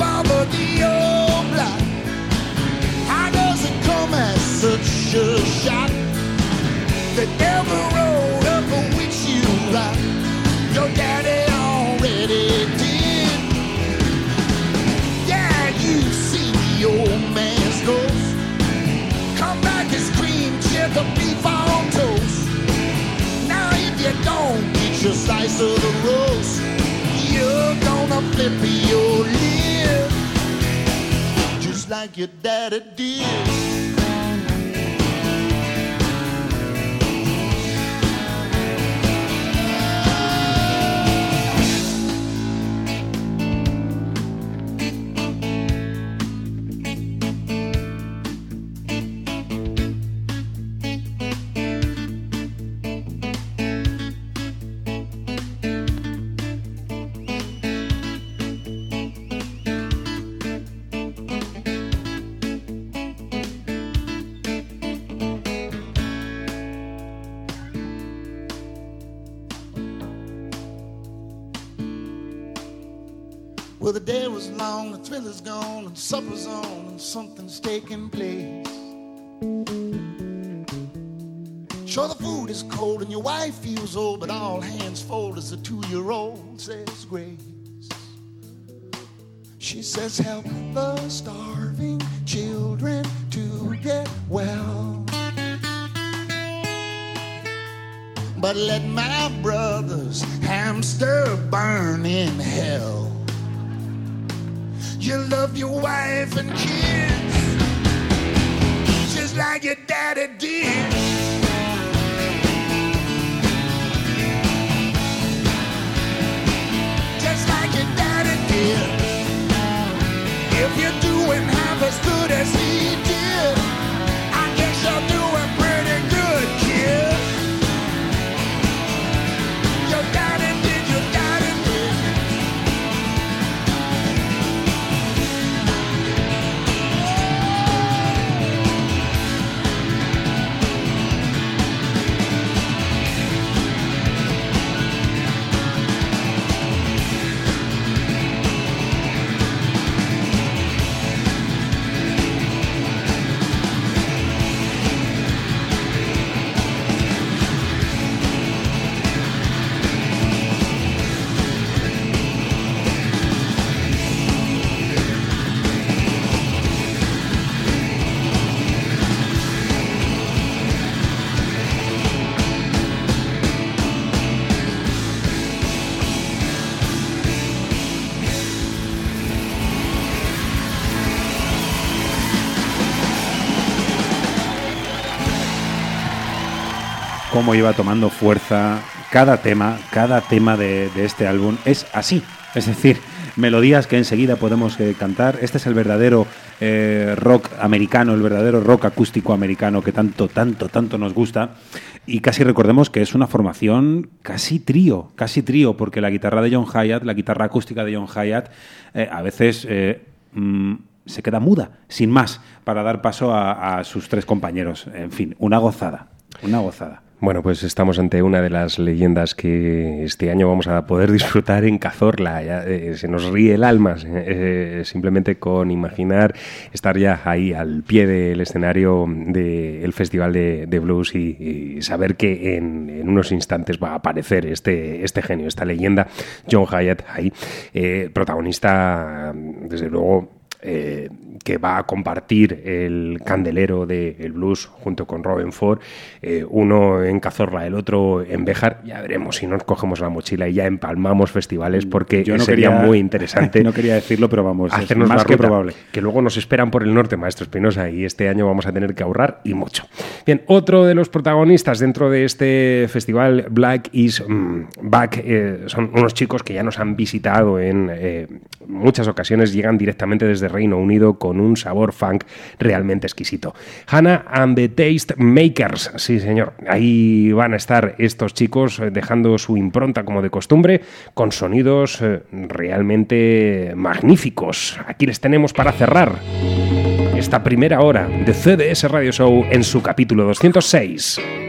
[SPEAKER 13] off of the old block. How does it come as such a shock? that never rode up which you rock. Your daddy already did. Yeah, you see the old man's ghost. Come back and scream, chicken beef on toast. Now if you don't get your slice of the roast, you're gonna flip your lid. Like your daddy did. Is gone, and supper's on, and something's taking place. Sure, the food is cold, and your wife feels old, but all hands fold as the two year old says grace. She says, Help the starving children to get well. But let my brother's hamster burn in hell. You love your wife and kids just like your daddy did. Just like your daddy did. If you're doing half as good as he
[SPEAKER 1] cómo iba tomando fuerza cada tema, cada tema de, este álbum es así. Es decir, melodías que enseguida podemos eh, cantar. Este es el verdadero eh, rock americano, el verdadero rock acústico americano que tanto, tanto, tanto nos gusta. Y casi recordemos que es una formación casi trío, casi trío, porque la guitarra de John Hyatt, la guitarra acústica de John Hyatt, eh, a veces mm, se queda muda, sin más, para dar paso a, a sus tres compañeros. En fin, una gozada, una gozada.
[SPEAKER 3] Bueno, pues estamos ante una de las leyendas que este año vamos a poder disfrutar en Cazorla. Eh, se nos ríe el alma eh, simplemente con imaginar estar ya ahí al pie del escenario del Festival de, de Blues y, y saber que en, en, unos instantes va a aparecer este, este genio, esta leyenda, John Hyatt, ahí, eh, protagonista, desde luego,
[SPEAKER 14] eh, que va a compartir el candelero del blues junto con Robin Ford, eh, uno en Cazorla, el otro en Béjar. Ya veremos si nos cogemos la mochila y ya empalmamos festivales porque
[SPEAKER 1] Yo no
[SPEAKER 14] sería
[SPEAKER 1] quería-
[SPEAKER 14] muy interesante.
[SPEAKER 1] no quería decirlo, pero vamos, es
[SPEAKER 14] hacernos
[SPEAKER 1] más
[SPEAKER 14] la
[SPEAKER 1] que probable.
[SPEAKER 14] Que luego nos esperan por el norte, Maestro Espinosa, y este año vamos a tener que ahorrar y mucho. Bien, otro de los protagonistas dentro de este festival Black is mm, Back eh, son unos chicos que ya nos han visitado en muchas ocasiones, llegan directamente desde Reino Unido con un sabor funk realmente exquisito. Hannah and the Taste Makers, sí señor, ahí van a estar estos chicos eh, dejando su impronta como de costumbre con sonidos eh, realmente magníficos. Aquí les tenemos para cerrar esta primera hora de CDS Radio Show en su capítulo 206.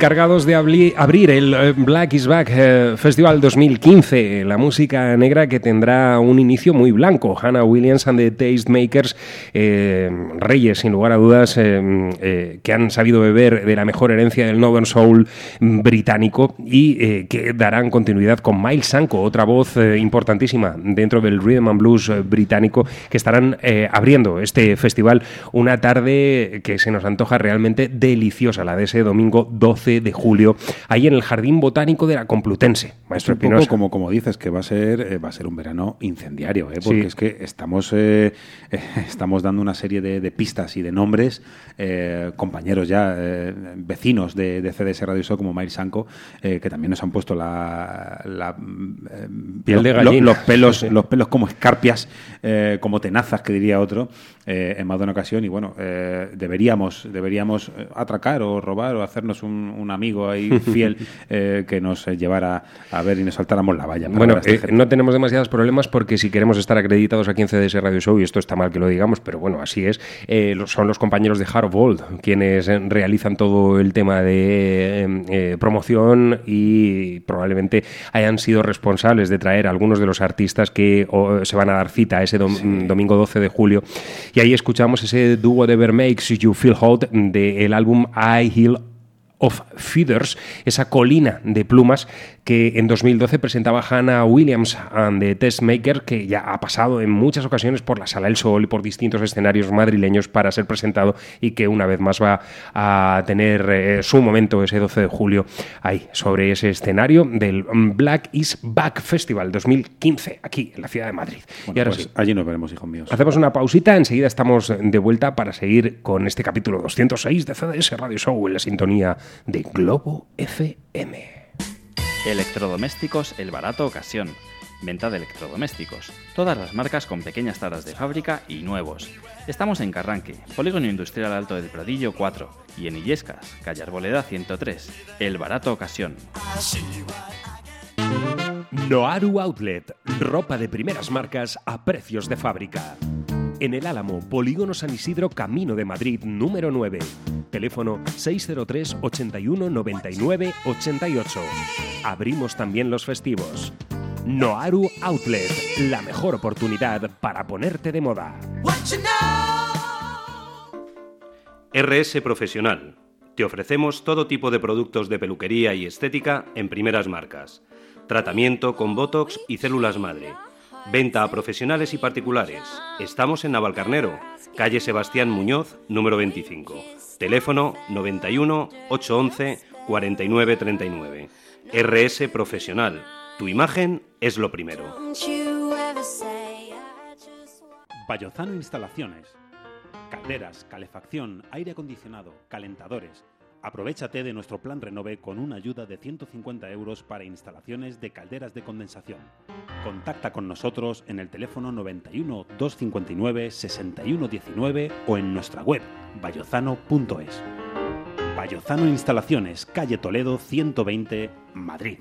[SPEAKER 14] Encargados de abrir el eh, Black is Back eh, Festival 2015, la música negra que tendrá un inicio muy blanco. Hannah Williams and the Tastemakers, eh, reyes sin lugar a dudas, eh, que han sabido beber de la mejor herencia del Northern Soul británico y que darán continuidad con Miles Sanko, otra voz importantísima dentro del Rhythm and Blues británico, que estarán abriendo este festival una tarde que se nos antoja realmente deliciosa, la de ese domingo 12 de julio, ahí en el Jardín Botánico de la Complutense. Maestro
[SPEAKER 1] un poco
[SPEAKER 14] Espinosa.
[SPEAKER 1] como, como dices, que va a ser eh, va a ser un verano incendiario, ¿eh? porque
[SPEAKER 14] Sí.
[SPEAKER 1] es que estamos, eh, estamos dando una serie de, de pistas y de nombres, eh, compañeros ya, vecinos de, de CDS Radio Show como Miles Sanko, eh, que también nos han puesto la, la, eh,
[SPEAKER 14] Piel de
[SPEAKER 1] los-
[SPEAKER 14] gallina.
[SPEAKER 1] los pelos, los pelos como escarpias, como tenazas, que diría otro, eh, en más de una ocasión y bueno, eh, deberíamos, deberíamos eh, atracar o robar o hacernos un, un amigo ahí fiel eh, que nos llevara a ver y nos saltáramos la valla.
[SPEAKER 3] Bueno, no tenemos demasiados problemas porque si queremos estar acreditados aquí en CDS Radio Show, y esto está mal que lo digamos, pero bueno, así es, son los compañeros de Hard Vault quienes realizan todo el tema de promoción y probablemente hayan sido responsables de traer a algunos de los artistas que o, se van a dar cita ese dom- domingo 12 de julio. Y ahí escuchamos ese dúo Whatever Makes You Feel Hot del álbum I Heal of Feathers, esa colina de plumas que en 2012 presentaba Hannah Williams and the Testmaker, que ya ha pasado en muchas ocasiones por la Sala del Sol y por distintos escenarios madrileños para ser presentado y que una vez más va a tener eh, su momento ese 12 de julio ahí, sobre ese escenario del Black is Back Festival 2015, aquí en la ciudad de Madrid.
[SPEAKER 1] Bueno,
[SPEAKER 3] y ahora
[SPEAKER 1] pues
[SPEAKER 3] sí.
[SPEAKER 1] allí nos veremos, hijos míos.
[SPEAKER 3] Hacemos una pausita, enseguida estamos de vuelta para seguir con este capítulo 206 de CDS Radio Show en la sintonía de Globo FM.
[SPEAKER 15] Electrodomésticos El Barato Ocasión. Venta de electrodomésticos. Todas las marcas con pequeñas taras de fábrica y nuevos. Estamos en Carranque, Polígono Industrial Alto del Pradillo 4 y en Illescas, calle Arboleda 103. El Barato Ocasión.
[SPEAKER 16] Noaru Outlet, ropa de primeras marcas a precios de fábrica. En el Álamo, Polígono San Isidro, Camino de Madrid, número 9. Teléfono 603 81 99 88. Abrimos también los festivos. Noaru Outlet, la mejor oportunidad para ponerte de moda.
[SPEAKER 17] RS Profesional. Te ofrecemos todo tipo de productos de peluquería y estética en primeras marcas. Tratamiento con Botox y células madre. Venta a profesionales y particulares. Estamos en Navalcarnero, calle Sebastián Muñoz, número 25. Teléfono 91 811 4939. RS Profesional. Tu imagen es lo primero.
[SPEAKER 18] Vallozano Instalaciones. Calderas, calefacción, aire acondicionado, calentadores. Aprovechate de nuestro plan Renove con una ayuda de 150 euros para instalaciones de calderas de condensación. Contacta con nosotros en el teléfono 91 259 6119 o en nuestra web vallozano.es. Vallozano Instalaciones, calle Toledo 120, Madrid.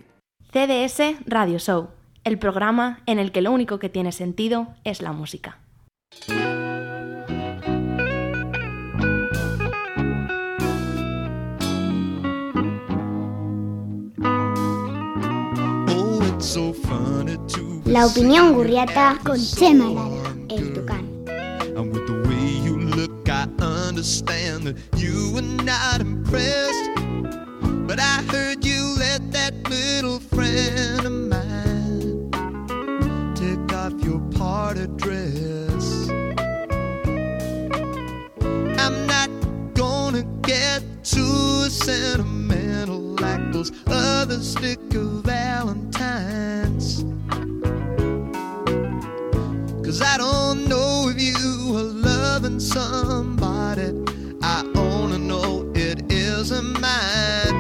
[SPEAKER 19] CDS Radio Show, el programa en el que lo único que tiene sentido es la música.
[SPEAKER 5] La opinión gurriata con Chema Lara, el tucán.
[SPEAKER 20] And with the way you look, I understand that you were not impressed. But I heard you let that little friend of mine take off your party dress. I'm not gonna get too sentimental like those other sticker valentines. Cause I don't know if you are loving somebody. I only know it isn't mine.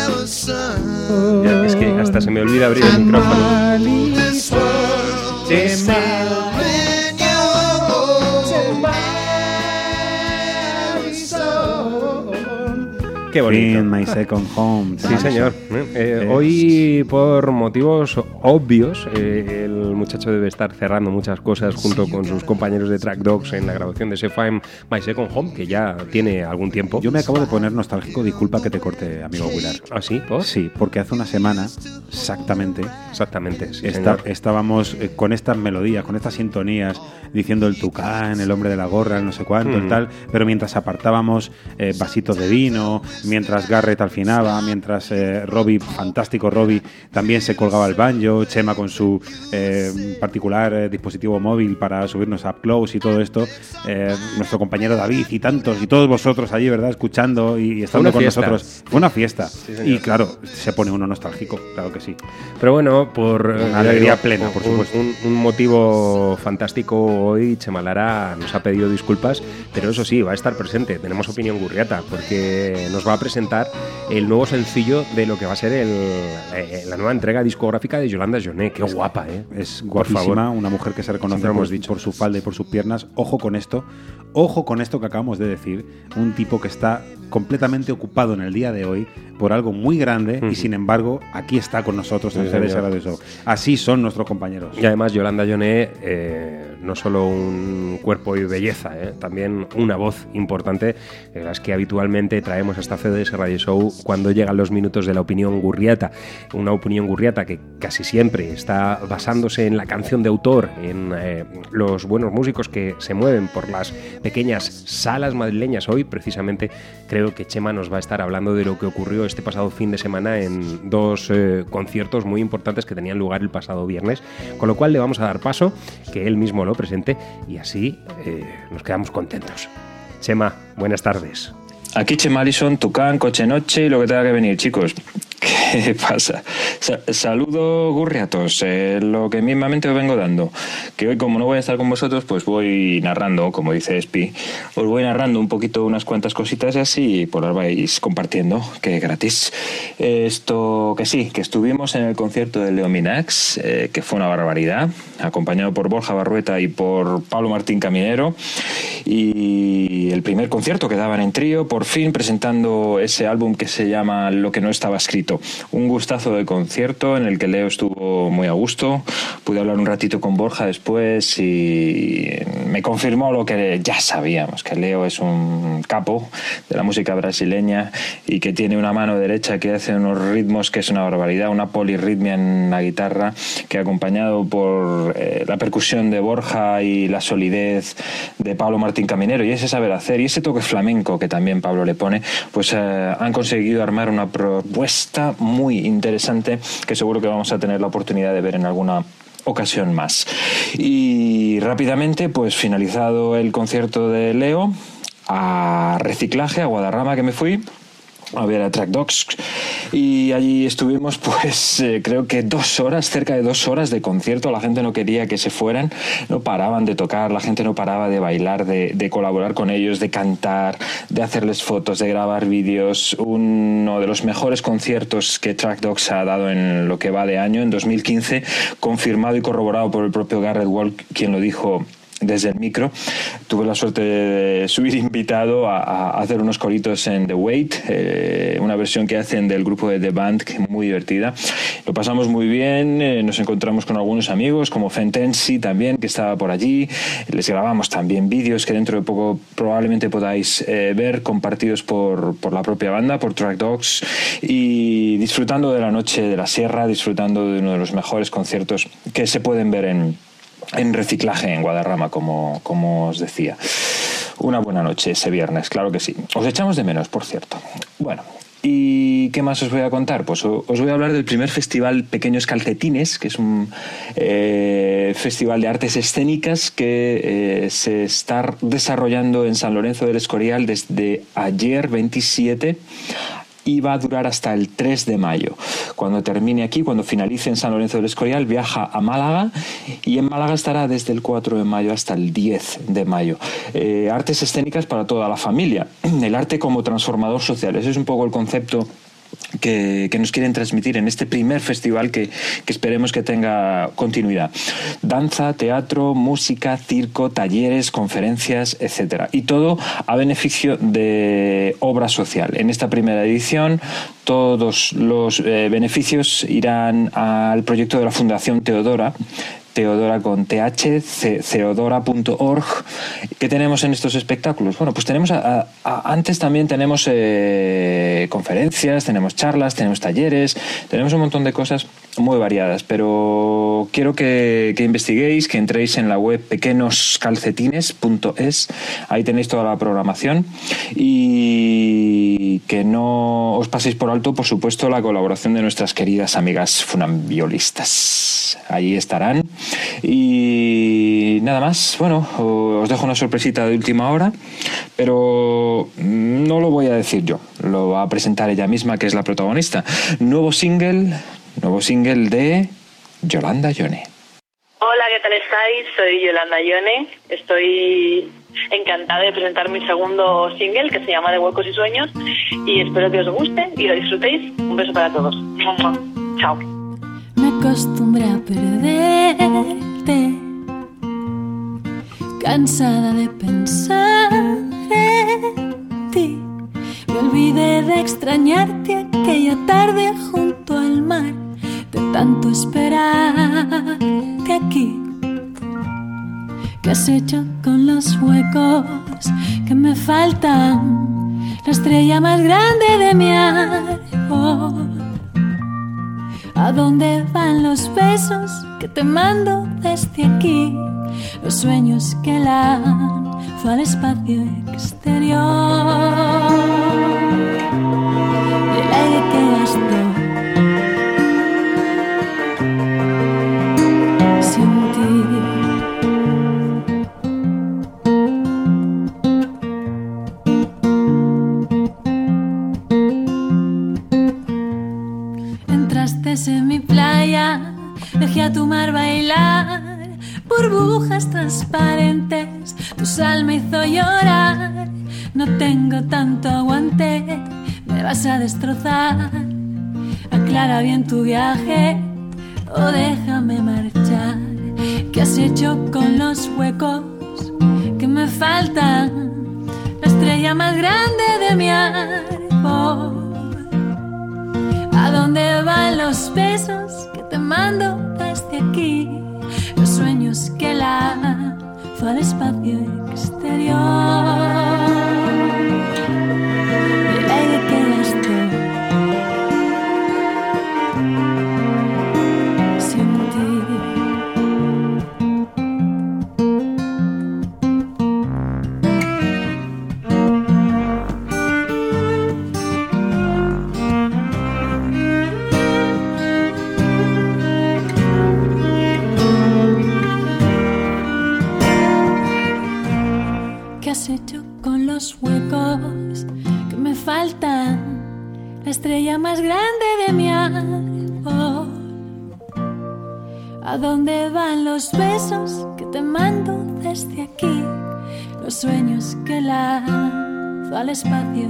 [SPEAKER 20] Allison.
[SPEAKER 3] Ya, es que hasta se me olvida abrir el micrófono.
[SPEAKER 20] This
[SPEAKER 3] Qué bonito.
[SPEAKER 1] In my second home.
[SPEAKER 3] Sí, señor. Eh, hoy, por motivos obvios, eh, el muchacho debe estar cerrando muchas cosas junto con sus compañeros de Track Dogs en la grabación de ese Fime My Second Home, que ya tiene algún tiempo.
[SPEAKER 1] Yo me acabo de poner nostálgico, disculpa que te corte, amigo Willard.
[SPEAKER 3] ¿Ah, sí? ¿Por?
[SPEAKER 1] Sí, porque hace una semana, exactamente,
[SPEAKER 3] Exactamente, sí, señor.
[SPEAKER 1] estábamos eh, con estas melodías, con estas sintonías, diciendo el tucán, el hombre de la gorra, el no sé cuánto, el
[SPEAKER 3] Mm.
[SPEAKER 1] tal, pero mientras apartábamos eh, vasitos de vino, mientras Garrett alfinaba, mientras eh, Robbie, fantástico Robbie, también se colgaba el banjo, Chema con su eh, particular eh, dispositivo móvil para subirnos a close y todo esto, eh, nuestro compañero David y tantos, y todos vosotros allí, ¿verdad? Escuchando y, y estando con
[SPEAKER 3] fiesta.
[SPEAKER 1] nosotros. Fue una fiesta.
[SPEAKER 3] señor.
[SPEAKER 1] y claro, se pone uno nostálgico, claro que sí.
[SPEAKER 3] Pero bueno, por eh,
[SPEAKER 1] Una alegría
[SPEAKER 3] ya digo,
[SPEAKER 1] plena, por
[SPEAKER 3] un-
[SPEAKER 1] supuesto.
[SPEAKER 3] Un, un motivo fantástico hoy, Chemalara nos ha pedido disculpas, pero eso sí, va a estar presente. Tenemos opinión gurriata, porque nos va va a presentar el nuevo sencillo de lo que va a ser el, eh, la nueva entrega discográfica de Yolanda Joné. Qué guapa, ¿eh?
[SPEAKER 1] Es
[SPEAKER 3] Por favor.
[SPEAKER 1] guapísima, una mujer que se reconoce por,
[SPEAKER 3] hemos dicho.
[SPEAKER 1] por su falda y por sus piernas. Ojo con esto, ojo con esto que acabamos de decir. Un tipo que está completamente ocupado en el día de hoy por algo muy grande y sin embargo aquí está con nosotros en
[SPEAKER 3] Sí,
[SPEAKER 1] CDS
[SPEAKER 3] señor.
[SPEAKER 1] Radio Show. Así son nuestros compañeros.
[SPEAKER 3] Y además Yolanda Joné, eh, no solo un cuerpo y belleza, eh, también una voz importante, eh, las que habitualmente traemos hasta CDS Radio Show cuando llegan los minutos de la opinión gurriata. Una opinión gurriata que casi siempre está basándose en la canción de autor, en eh, los buenos músicos que se mueven por las pequeñas salas madrileñas. Hoy, precisamente, creo que Chema nos va a estar hablando de lo que ocurrió este pasado fin de semana en dos eh, conciertos muy importantes que tenían lugar el pasado viernes, con lo cual le vamos a dar paso, que él mismo lo presente y así eh, nos quedamos contentos. Chema, buenas tardes.
[SPEAKER 21] Aquí Chema Alison, Tucán, Coche Noche y lo que tenga que venir, chicos. ¿Qué pasa? Sa- saludo gurriatos, eh, lo que mismamente os vengo dando. Que hoy, como no voy a estar con vosotros, pues voy narrando, como dice Espi, os voy narrando un poquito unas cuantas cositas y así pues las vais compartiendo, que gratis. Esto que sí, que estuvimos en el concierto de Leo Minax, eh, que fue una barbaridad, acompañado por Borja Barrueta y por Pablo Martín Caminero. Y el primer concierto que daban en trío, por fin presentando ese álbum que se llama Lo que no estaba escrito. Un gustazo de concierto en el que Leo estuvo muy a gusto. Pude hablar un ratito con Borja después y me confirmó lo que ya sabíamos, que Leo es un capo de la música brasileña y que tiene una mano derecha que hace unos ritmos que es una barbaridad, una polirritmia en la guitarra que acompañado por eh, la percusión de Borja y la solidez de Pablo Martín Caminero y ese saber hacer y ese toque flamenco que también Pablo le pone, pues eh, han conseguido armar una propuesta muy interesante que seguro que vamos a tener la oportunidad de ver en alguna ocasión más. Y rápidamente, pues finalizado el concierto de Leo, a reciclaje, a Guadarrama que me fui a ver a Track Dogs. Y allí estuvimos pues eh, creo que dos horas, cerca de dos horas de concierto, la gente no quería que se fueran, no paraban de tocar, la gente no paraba de bailar, de, colaborar con ellos, de cantar, de hacerles fotos, de grabar vídeos, uno de los mejores conciertos que Track Dogs ha dado en lo que va de año, en 2015, confirmado y corroborado por el propio Garrett Wall, quien lo dijo desde el micro. Tuve la suerte de subir invitado a, hacer unos coritos en The Wait, eh, una versión que hacen del grupo de The Band, que muy divertida. Lo pasamos muy bien, eh, nos encontramos con algunos amigos, como Fentensi también, que estaba por allí. Les grabamos también vídeos que dentro de poco probablemente podáis eh, ver, compartidos por, por la propia banda, por Track Dogs, y disfrutando de la noche de la sierra, disfrutando de uno de los mejores conciertos que se pueden ver en, en reciclaje en Guadarrama, como, como os decía. Una buena noche ese viernes, claro que sí. Os echamos de menos, por cierto. Bueno, ¿y qué más os voy a contar? Pues os voy a hablar del primer festival Pequeños Calcetines, que es un eh, festival de artes escénicas que eh, se está desarrollando en San Lorenzo del Escorial desde ayer 27 y va a durar hasta el 3 de mayo. Cuando termine aquí, cuando finalice en San Lorenzo del Escorial, viaja a Málaga y en Málaga estará desde el 4 de mayo hasta el 10 de mayo. Eh, artes escénicas para toda la familia. El arte como transformador social. Ese es un poco el concepto que, nos quieren transmitir en este primer festival que, esperemos que tenga continuidad. Danza, teatro, música, circo, talleres, conferencias, etcétera. Y todo a beneficio de obra social. En esta primera edición, todos los eh, beneficios irán al proyecto de la Fundación Teodora. Teodora con th, ce- ceodora.org. ¿Qué tenemos en estos espectáculos? Bueno, pues tenemos, a- antes también tenemos eh, conferencias, tenemos charlas, tenemos talleres, tenemos un montón de cosas muy variadas, pero quiero que, que investiguéis, que entréis en la web pequeñoscalcetines.es, ahí tenéis toda la programación y que no os paséis por alto, por supuesto, la colaboración de nuestras queridas amigas funambiolistas. Ahí estarán. Y nada más, bueno, os dejo una sorpresita de última hora, pero no lo voy a decir yo, lo va a presentar ella misma, que es la protagonista. Nuevo single, nuevo single de Yolanda Yone.
[SPEAKER 22] Hola, ¿qué tal estáis? Soy Yolanda Ione. Estoy encantada de presentar mi segundo single que se llama De Huecos y Sueños y espero que os guste y lo disfrutéis. Un beso para todos. Chao.
[SPEAKER 23] Acostumbré a perderte, cansada de pensar en ti. Me olvidé de extrañarte aquella tarde junto al mar, de tanto esperarte aquí. ¿Qué has hecho con los huecos que me faltan? La estrella más grande de mi árbol. ¿A dónde van los besos que te mando desde aquí? Los sueños que lanzo al espacio exterior. El aire que gasto dejé a tu mar bailar, burbujas transparentes, tu sal me hizo llorar. No tengo tanto aguante, me vas a destrozar. Aclara bien tu viaje o déjame marchar. ¿Qué has hecho con los huecos que me faltan? La estrella más grande de mi árbol. ¿A dónde van los besos te mando desde aquí? Los sueños que lanzo al espacio exterior. Huecos que me faltan? La estrella más grande de mi árbol. ¿A dónde van los besos que te mando desde aquí? Los sueños que lanzo al espacio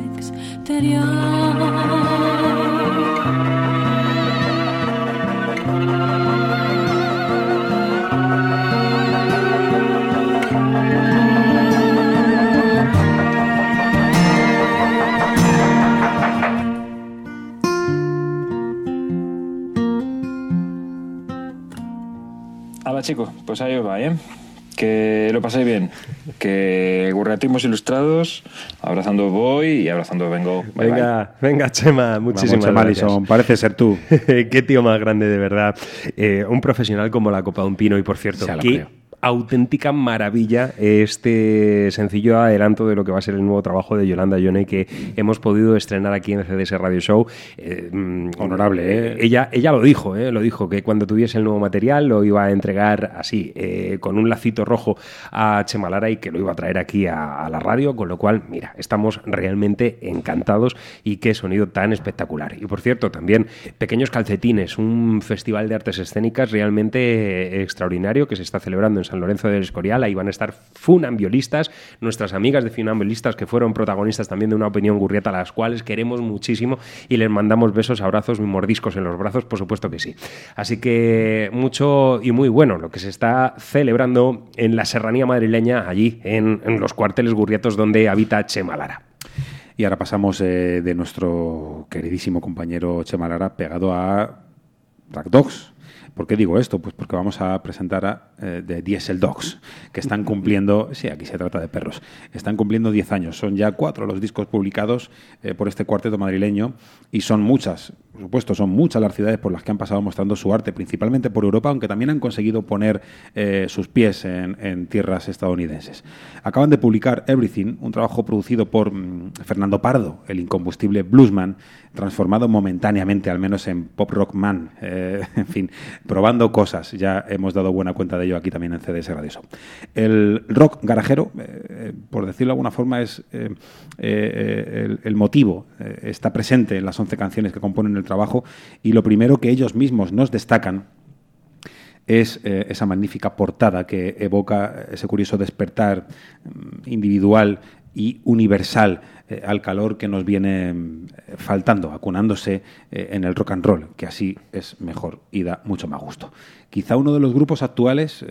[SPEAKER 21] Hala chicos, pues ahí os va, ¿eh? Que lo paséis bien. Que gurreatismos ilustrados, abrazando voy y abrazando vengo. Bye, bye.
[SPEAKER 3] Venga, venga, Chema, muchísimas
[SPEAKER 1] Chema
[SPEAKER 3] gracias.
[SPEAKER 1] Alison, parece ser tú.
[SPEAKER 3] Qué tío más grande, de verdad. Eh, un profesional como la Copa de un Pino, y por cierto, qué
[SPEAKER 1] creo.
[SPEAKER 3] Auténtica maravilla este sencillo adelanto de lo que va a ser el nuevo trabajo de Yolanda Yone que hemos podido estrenar aquí en CDS Radio Show. Eh, mm,
[SPEAKER 1] Honorable, ¿eh?
[SPEAKER 3] Ella, ella lo dijo, ¿eh? lo dijo, que cuando tuviese el nuevo material lo iba a entregar así, eh, con un lacito rojo a Chemalara y que lo iba a traer aquí a, a la radio, con lo cual, mira, estamos realmente encantados y qué sonido tan espectacular. Y por cierto, también Pequeños Calcetines, un festival de artes escénicas realmente eh, extraordinario que se está celebrando en San Lorenzo del Escorial. Ahí van a estar funambiolistas, nuestras amigas de funambiolistas que fueron protagonistas también de una opinión gurrieta, a las cuales queremos muchísimo y les mandamos besos, abrazos, mordiscos en los brazos, por supuesto que sí. Así que mucho y muy bueno lo que se está celebrando en la serranía madrileña, allí en, los cuarteles gurrietos donde habita Chema Lara.
[SPEAKER 1] Y ahora pasamos eh, de nuestro queridísimo compañero Chema Lara pegado a Track Dogs. ¿Por qué digo esto? Pues porque vamos a presentar a eh, The Diesel Dogs, que están cumpliendo, sí, aquí se trata de perros, están cumpliendo 10 años. Son ya cuatro los discos publicados eh, por este cuarteto madrileño y son muchas, por supuesto, son muchas las ciudades por las que han pasado mostrando su arte, principalmente por Europa, aunque también han conseguido poner eh, sus pies en, tierras estadounidenses. Acaban de publicar Everything, un trabajo producido por mm, Fernando Pardo, el incombustible bluesman, transformado momentáneamente, al menos en pop rock man. Eh, en fin, probando cosas. Ya hemos dado buena cuenta de ello aquí también en CDS Radio. El rock garajero, eh, por decirlo de alguna forma, es el, el motivo. está presente en las 11 canciones que componen el trabajo y lo primero que ellos mismos nos destacan es eh, esa magnífica portada que evoca ese curioso despertar mm, individual y universal eh, al calor que nos viene mm, faltando, acunándose eh, en el rock and roll, que así es mejor y da mucho más gusto. Quizá uno de los grupos actuales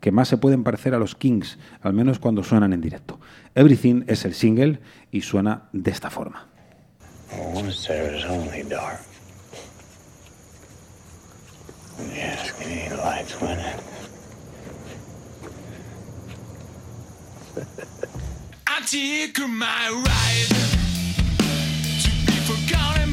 [SPEAKER 1] que más se pueden parecer a los Kings, al menos cuando suenan en directo. Everything es el single y suena de esta forma.
[SPEAKER 24] Once there was only dark. Yes, any lights when it.
[SPEAKER 11] I take my ride to be forgotten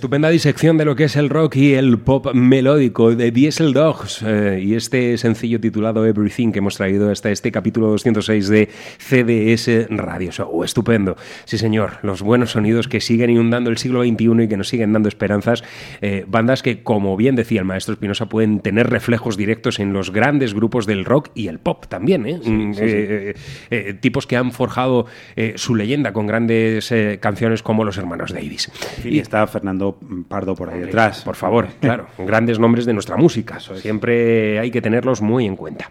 [SPEAKER 3] Estupenda disección de lo que es el rock y el pop melódico de Diesel Dogs eh, y este sencillo titulado Everything que hemos traído hasta este capítulo 206 de CDS Radio Show. Estupendo. Sí, señor. Los buenos sonidos que siguen inundando el siglo XXI y que nos siguen dando esperanzas. Eh, bandas que, como bien decía el maestro Espinosa, pueden tener reflejos directos en los grandes grupos del rock y el pop también. ¿eh?
[SPEAKER 1] Sí, sí.
[SPEAKER 3] eh, tipos que han forjado su leyenda con grandes canciones como los hermanos Davis.
[SPEAKER 1] Y está Fernando Pardo por ahí detrás.
[SPEAKER 3] Por favor, claro, grandes nombres de nuestra música. Siempre hay que tenerlos muy en cuenta.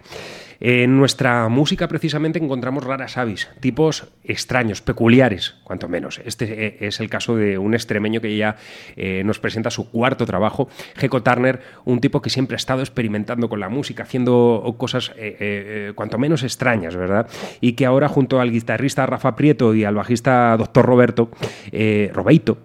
[SPEAKER 3] En nuestra música precisamente encontramos raras avis, tipos extraños, peculiares, cuanto menos. Este eh, es el caso de un extremeño que ya eh, nos presenta su cuarto trabajo, Heco Turner, un tipo que siempre ha estado experimentando con la música, haciendo cosas eh, cuanto menos extrañas, ¿verdad? Y que ahora junto al guitarrista Rafa Prieto y al bajista Dr. Roberto, Robeito,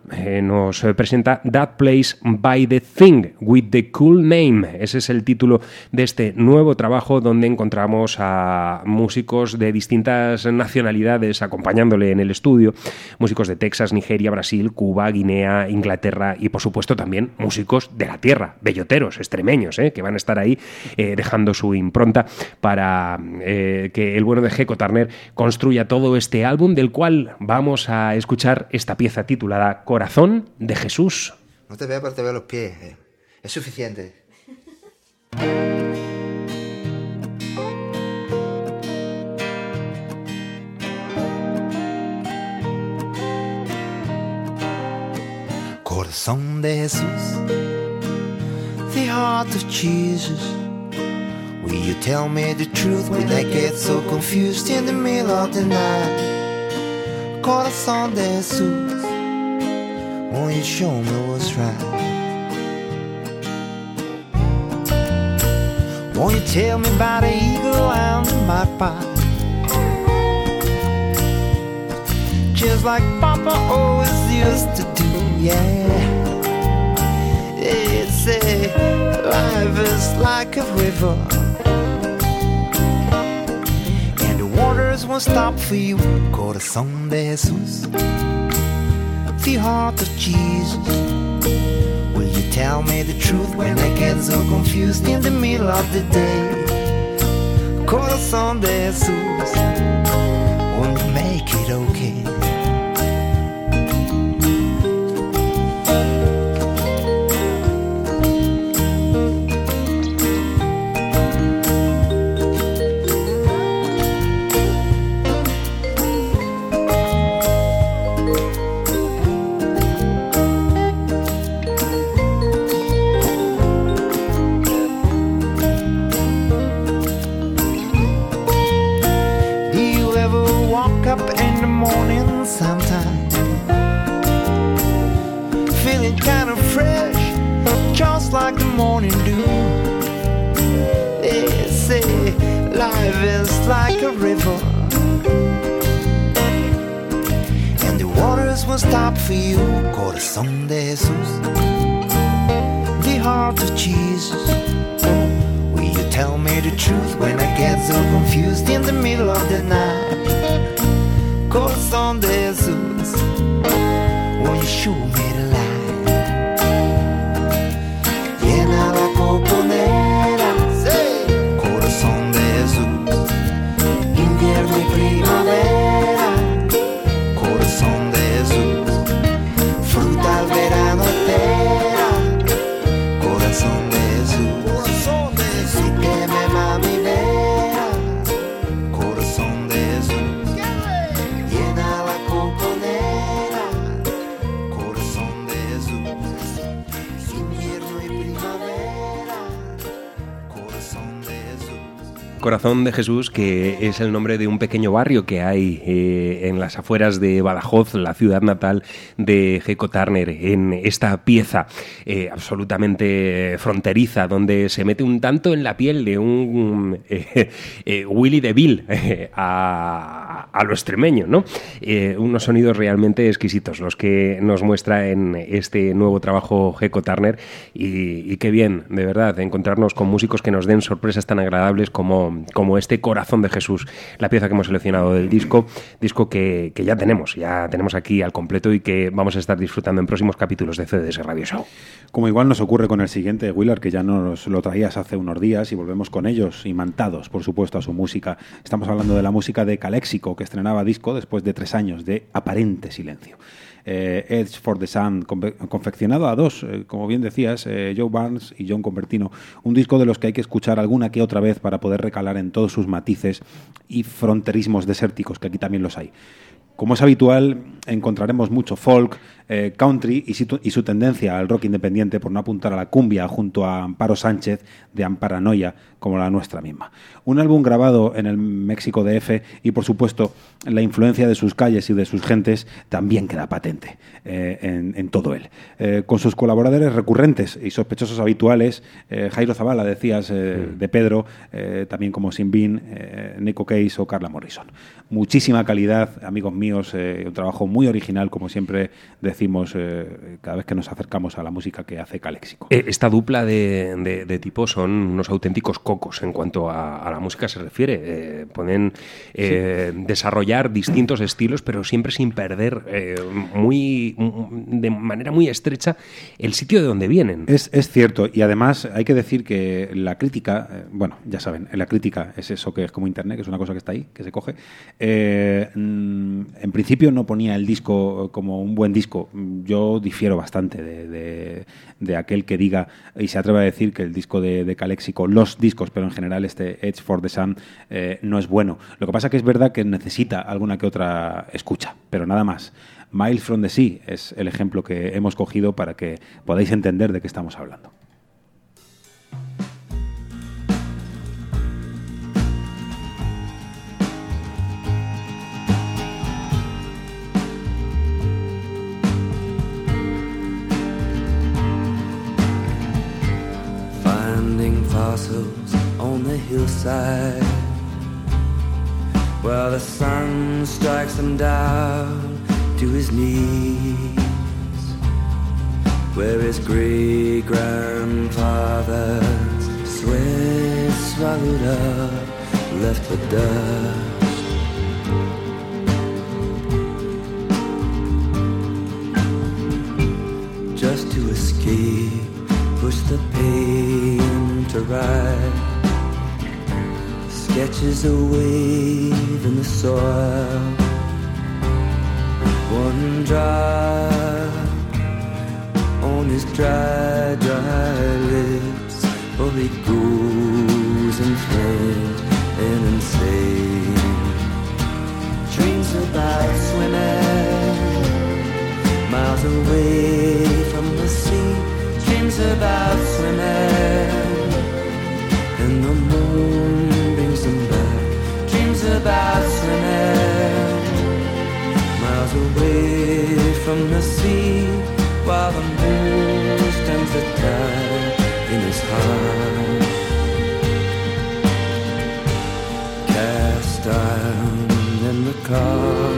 [SPEAKER 3] nos presenta That Place by the Thing with the Cool Name. Ese es el título de este nuevo trabajo donde encontramos a músicos de distintas nacionalidades acompañándole en el estudio, músicos de Texas, Nigeria, Brasil, Cuba, Guinea, Inglaterra y por supuesto también músicos de la tierra, belloteros, extremeños, ¿eh? que van a estar ahí eh, dejando su impronta para eh, que el bueno de Geco Turner construya todo este álbum del cual vamos a escuchar esta pieza titulada Corazón de Jesús.
[SPEAKER 25] No te veo, pero te veo los pies. eh. Es suficiente. Corazón de Jesús, the heart of Jesus. Will you tell me the truth when I get so confused in the middle of the night? Corazón de Jesús, won't you show me what's right? Won't you tell me about the eagle and the magpie? Just like Papa always used to do, yeah. It's a life is like a river, and the waters won't stop for you. Corazón de Jesús, the heart of Jesus. Will you tell me the truth when I get so confused in the middle of the day? Corazón de Jesús, won't make it okay? Like the morning dew. They say life is like a river, and the waters will stop for you. Corazón de Jesús, the heart of Jesus. Will you tell me the truth when I get so confused in the middle of the night? Corazón de Jesús, won't you show me Corazón de Jesús,
[SPEAKER 3] que es el nombre de un pequeño barrio que hay eh, en las afueras de Badajoz, la ciudad natal de Geco Turner, en esta pieza eh, absolutamente fronteriza, donde se mete un tanto en la piel de un eh, eh, Willy DeVille a, a lo extremeño, ¿no? Unos sonidos realmente exquisitos los que nos muestra en este nuevo trabajo Geco Turner y qué bien, de verdad, encontrarnos con músicos que nos den sorpresas tan agradables como como, este Corazón de Jesús, la pieza que hemos seleccionado del disco, disco que, que ya tenemos, ya tenemos aquí al completo y que vamos a estar disfrutando en próximos capítulos de CDS Radio Show.
[SPEAKER 1] Como igual nos ocurre con el siguiente, Willard, que ya nos lo traías hace unos días y volvemos con ellos, imantados, por supuesto, a su música. Estamos hablando de la música de Caléxico, que estrenaba disco después de tres años de aparente silencio. Eh, Edge for the Sun, confe- confeccionado a dos, eh, como bien decías, eh, Joe Barnes y John Convertino. Un disco de los que hay que escuchar alguna que otra vez para poder recalar en todos sus matices y fronterismos desérticos, que aquí también los hay. Como es habitual, encontraremos mucho folk, eh, country y, situ- y su tendencia al rock independiente por no apuntar a la cumbia junto a Amparo Sánchez de Amparanoia como la nuestra misma. Un álbum grabado en el México DF y por supuesto la influencia de sus calles y de sus gentes también queda patente eh, en, en todo él. Eh, con sus colaboradores recurrentes y sospechosos habituales, Jairo Zavala, decías, de Pedro, también como Sinbin, Nico Case o Carla Morrison. Muchísima calidad, amigos míos, un trabajo muy original, como siempre decimos eh, cada vez que nos acercamos a la música que hace Caléxico.
[SPEAKER 3] Eh, Esta dupla de, de, de tipos son unos auténticos cocos en cuanto a, a la música se refiere. Eh, pueden eh, desarrollar distintos estilos, pero siempre sin perder muy de manera muy estrecha el sitio de donde vienen.
[SPEAKER 1] Es, es cierto, y además hay que decir que la crítica, bueno, ya saben, la crítica es eso que es como Internet, que es una cosa que está ahí, que se coge. Mm, en principio no ponía el disco como un buen disco. Yo difiero bastante de, aquel que diga y se atreve a decir que el disco de, de los discos, pero en general este Edge for the Sun, eh, no es bueno. Lo que pasa que es verdad que necesita alguna que otra escucha, pero nada más. Miles from the Sea es el ejemplo que hemos cogido para que podáis entender de qué estamos hablando.
[SPEAKER 10] Fossils on the hillside While the sun strikes him down to his knees Where his great grandfather's sweat swallowed up Left for dust. Just to escape, push the pain to ride. Sketches a wave in the soil. One drop on his dry, dry lips, or he goes inflamed and insane. Dreams about swimming miles away from the sea. Dreams about swimming, the moon brings them back. Dreams about swimming, miles away from the sea, while the moon stands the tide in his heart. Cast iron in the car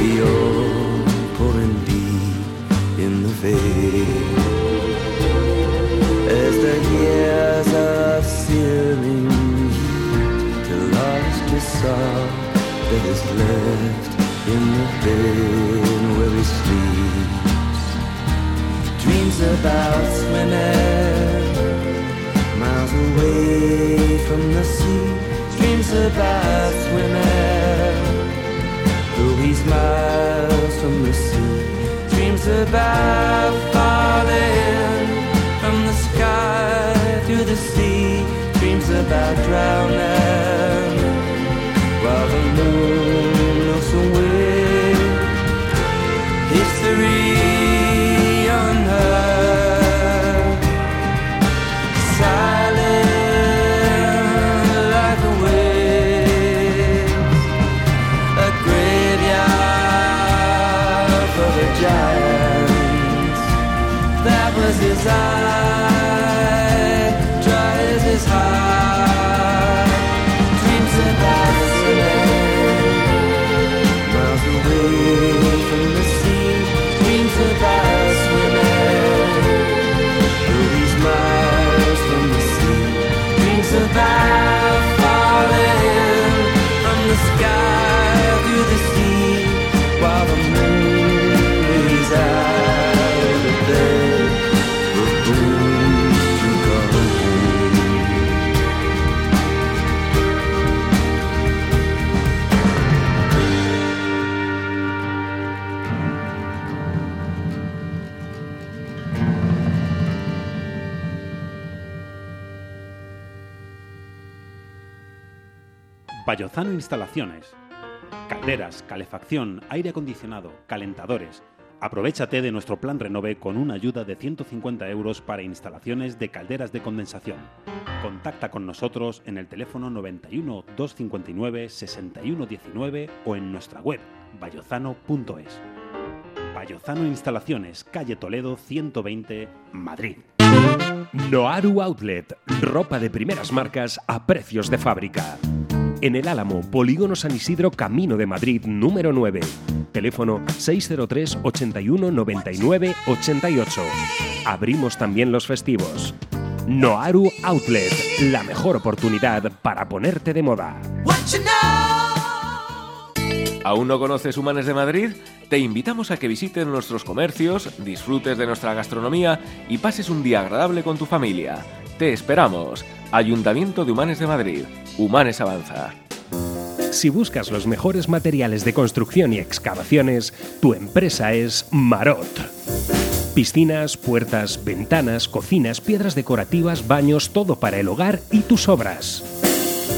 [SPEAKER 10] the old pouring in the veil. Heat to lost his soul that is left in the bed where he sleeps. Dreams about swimming miles away from the sea. Dreams about swimming though he's miles from the sea. Dreams about falling from the sky through the sea. About drowning while the moon looks away. History
[SPEAKER 1] Vallozano Instalaciones. Calderas, calefacción, aire acondicionado, calentadores. Aprovechate de nuestro plan Renove con una ayuda de 150 euros para instalaciones de calderas de condensación. Contacta con nosotros en el teléfono 91 259 6119 o en nuestra web vallozano.es. Vallozano Instalaciones, calle Toledo 120, Madrid.
[SPEAKER 3] Noaru Outlet, ropa de primeras marcas a precios de fábrica. En el Álamo, Polígono San Isidro, Camino de Madrid, número 9. Teléfono 603 81 99 88. Abrimos también los festivos. Noaru Outlet, la mejor oportunidad para ponerte de moda.
[SPEAKER 2] ¿Aún no conoces Humanes de Madrid? Te invitamos a que visites nuestros comercios, disfrutes de nuestra gastronomía y pases un día agradable con tu familia. Te esperamos. Ayuntamiento de Humanes de Madrid. Humanes Avanza.
[SPEAKER 3] Si buscas los mejores materiales de construcción y excavaciones, tu empresa es Marot. Piscinas, puertas, ventanas, cocinas, piedras decorativas, baños, todo para el hogar y tus obras.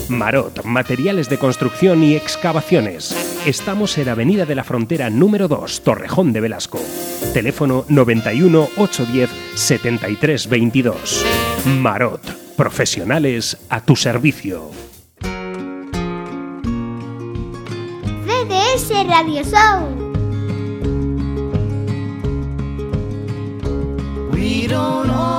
[SPEAKER 3] Marot, materiales de construcción y excavaciones. Estamos en Avenida de la Frontera número 2, Torrejón de Velasco. Teléfono 91 810 73 22. Marot, profesionales a tu servicio.
[SPEAKER 5] CDS Radio Show.
[SPEAKER 26] We don't all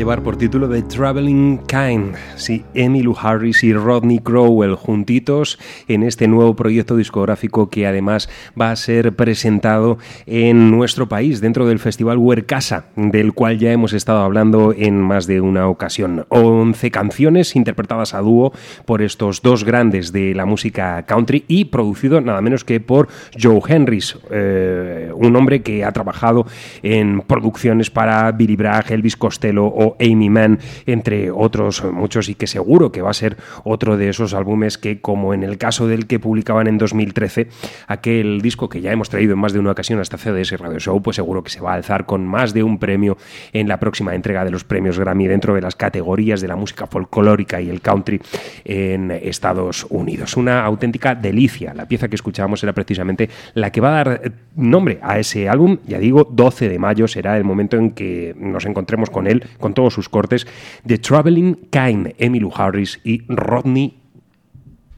[SPEAKER 3] llevar por título The Traveling Kind. Sí, Emmylou Harris y Rodney Crowell juntitos en este nuevo proyecto discográfico que además va a ser presentado en nuestro país dentro del Festival Huercasa, del cual ya hemos estado hablando en más de una ocasión. 11 canciones interpretadas a dúo por estos dos grandes de la música country y producido nada menos que por Joe Henrys, eh, un hombre que ha trabajado en producciones para Billy Bragg, Elvis Costello o Amy Mann, entre otros muchos, y que seguro que va a ser otro de esos álbumes que, como en el caso del que publicaban en 2013, aquel disco que ya hemos traído en más de una ocasión hasta CDS Radio Show, pues seguro que se va a alzar con más de un premio en la próxima entrega de los premios Grammy dentro de las categorías de la música folclórica y el country en Estados Unidos. Una auténtica delicia. La pieza que escuchábamos era precisamente la que va a dar nombre a ese álbum. Ya digo, 12 de mayo será el momento en que nos encontremos con él, todos sus cortes, The Traveling Kind, Emmylou Harris y Rodney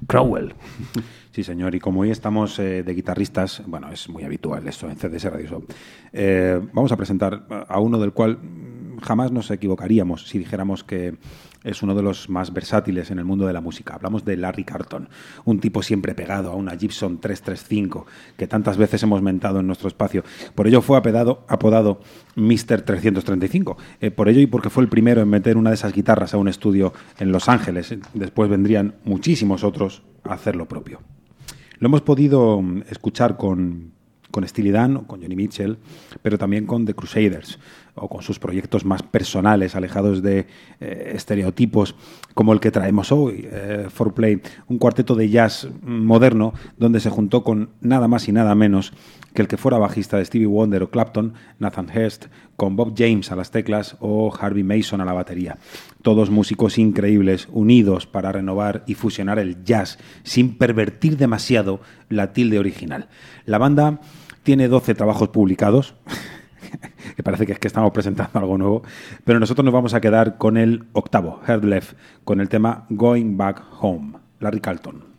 [SPEAKER 3] Crowell.
[SPEAKER 1] Sí, señor. Y como hoy estamos eh, de guitarristas, bueno, es muy habitual esto en CDS Radio Show, eh, vamos a presentar a uno del cual jamás nos equivocaríamos si dijéramos que es uno de los más versátiles en el mundo de la música. Hablamos de Larry Carton, un tipo siempre pegado a una Gibson 335 que tantas veces hemos mentado en nuestro espacio. Por ello fue apodado, apodado Mr. 335. Eh, por ello y porque fue el primero en meter una de esas guitarras a un estudio en Los Ángeles. Después vendrían muchísimos otros a hacer lo propio. Lo hemos podido mm, escuchar con, con Steely Dan con Johnny Mitchell, pero también con The Crusaders o con sus proyectos más personales, alejados de eh, estereotipos como el que traemos hoy, eh, Play, un cuarteto de jazz moderno donde se juntó con nada más y nada menos que el que fuera bajista de Stevie Wonder o Clapton, Nathan Hurst, con Bob James a las teclas o Harvey Mason a la batería. Todos músicos increíbles, unidos para renovar y fusionar el jazz sin pervertir demasiado la tilde original. La banda tiene 12 trabajos publicados. que parece que es que estamos presentando algo nuevo, pero nosotros nos vamos a quedar con el octavo, Heard Left, con el tema Going Back Home, Larry Carlton.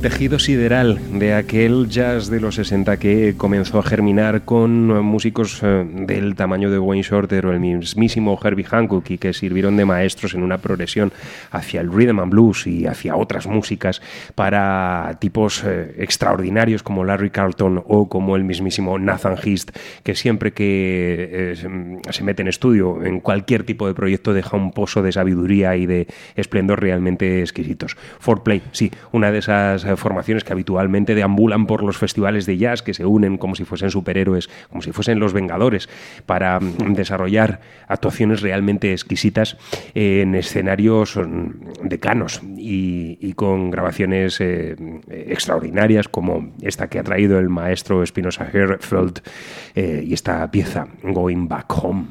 [SPEAKER 3] Tejido sideral de aquel jazz de los 60 que comenzó a germinar con músicos eh, del tamaño de Wayne Shorter o el mismísimo Herbie Hancock y que sirvieron de maestros en una progresión hacia el rhythm and blues y hacia otras músicas para tipos eh, extraordinarios como Larry Carlton o como el mismísimo Nathan Heast, que siempre que eh, se mete en estudio en cualquier tipo de proyecto deja un pozo de sabiduría y de esplendor realmente exquisitos. Foreplay, sí, una de esas eh, formaciones que habitualmente deambulan por los festivales de jazz, que se unen como si fuesen superhéroes, como si fuesen los Vengadores, para mm, desarrollar actuaciones realmente exquisitas en escenarios mm, decanos y, con grabaciones eh, extraordinarias como esta que ha traído el maestro Spinoza Herfeld eh, y esta pieza, Going Back Home.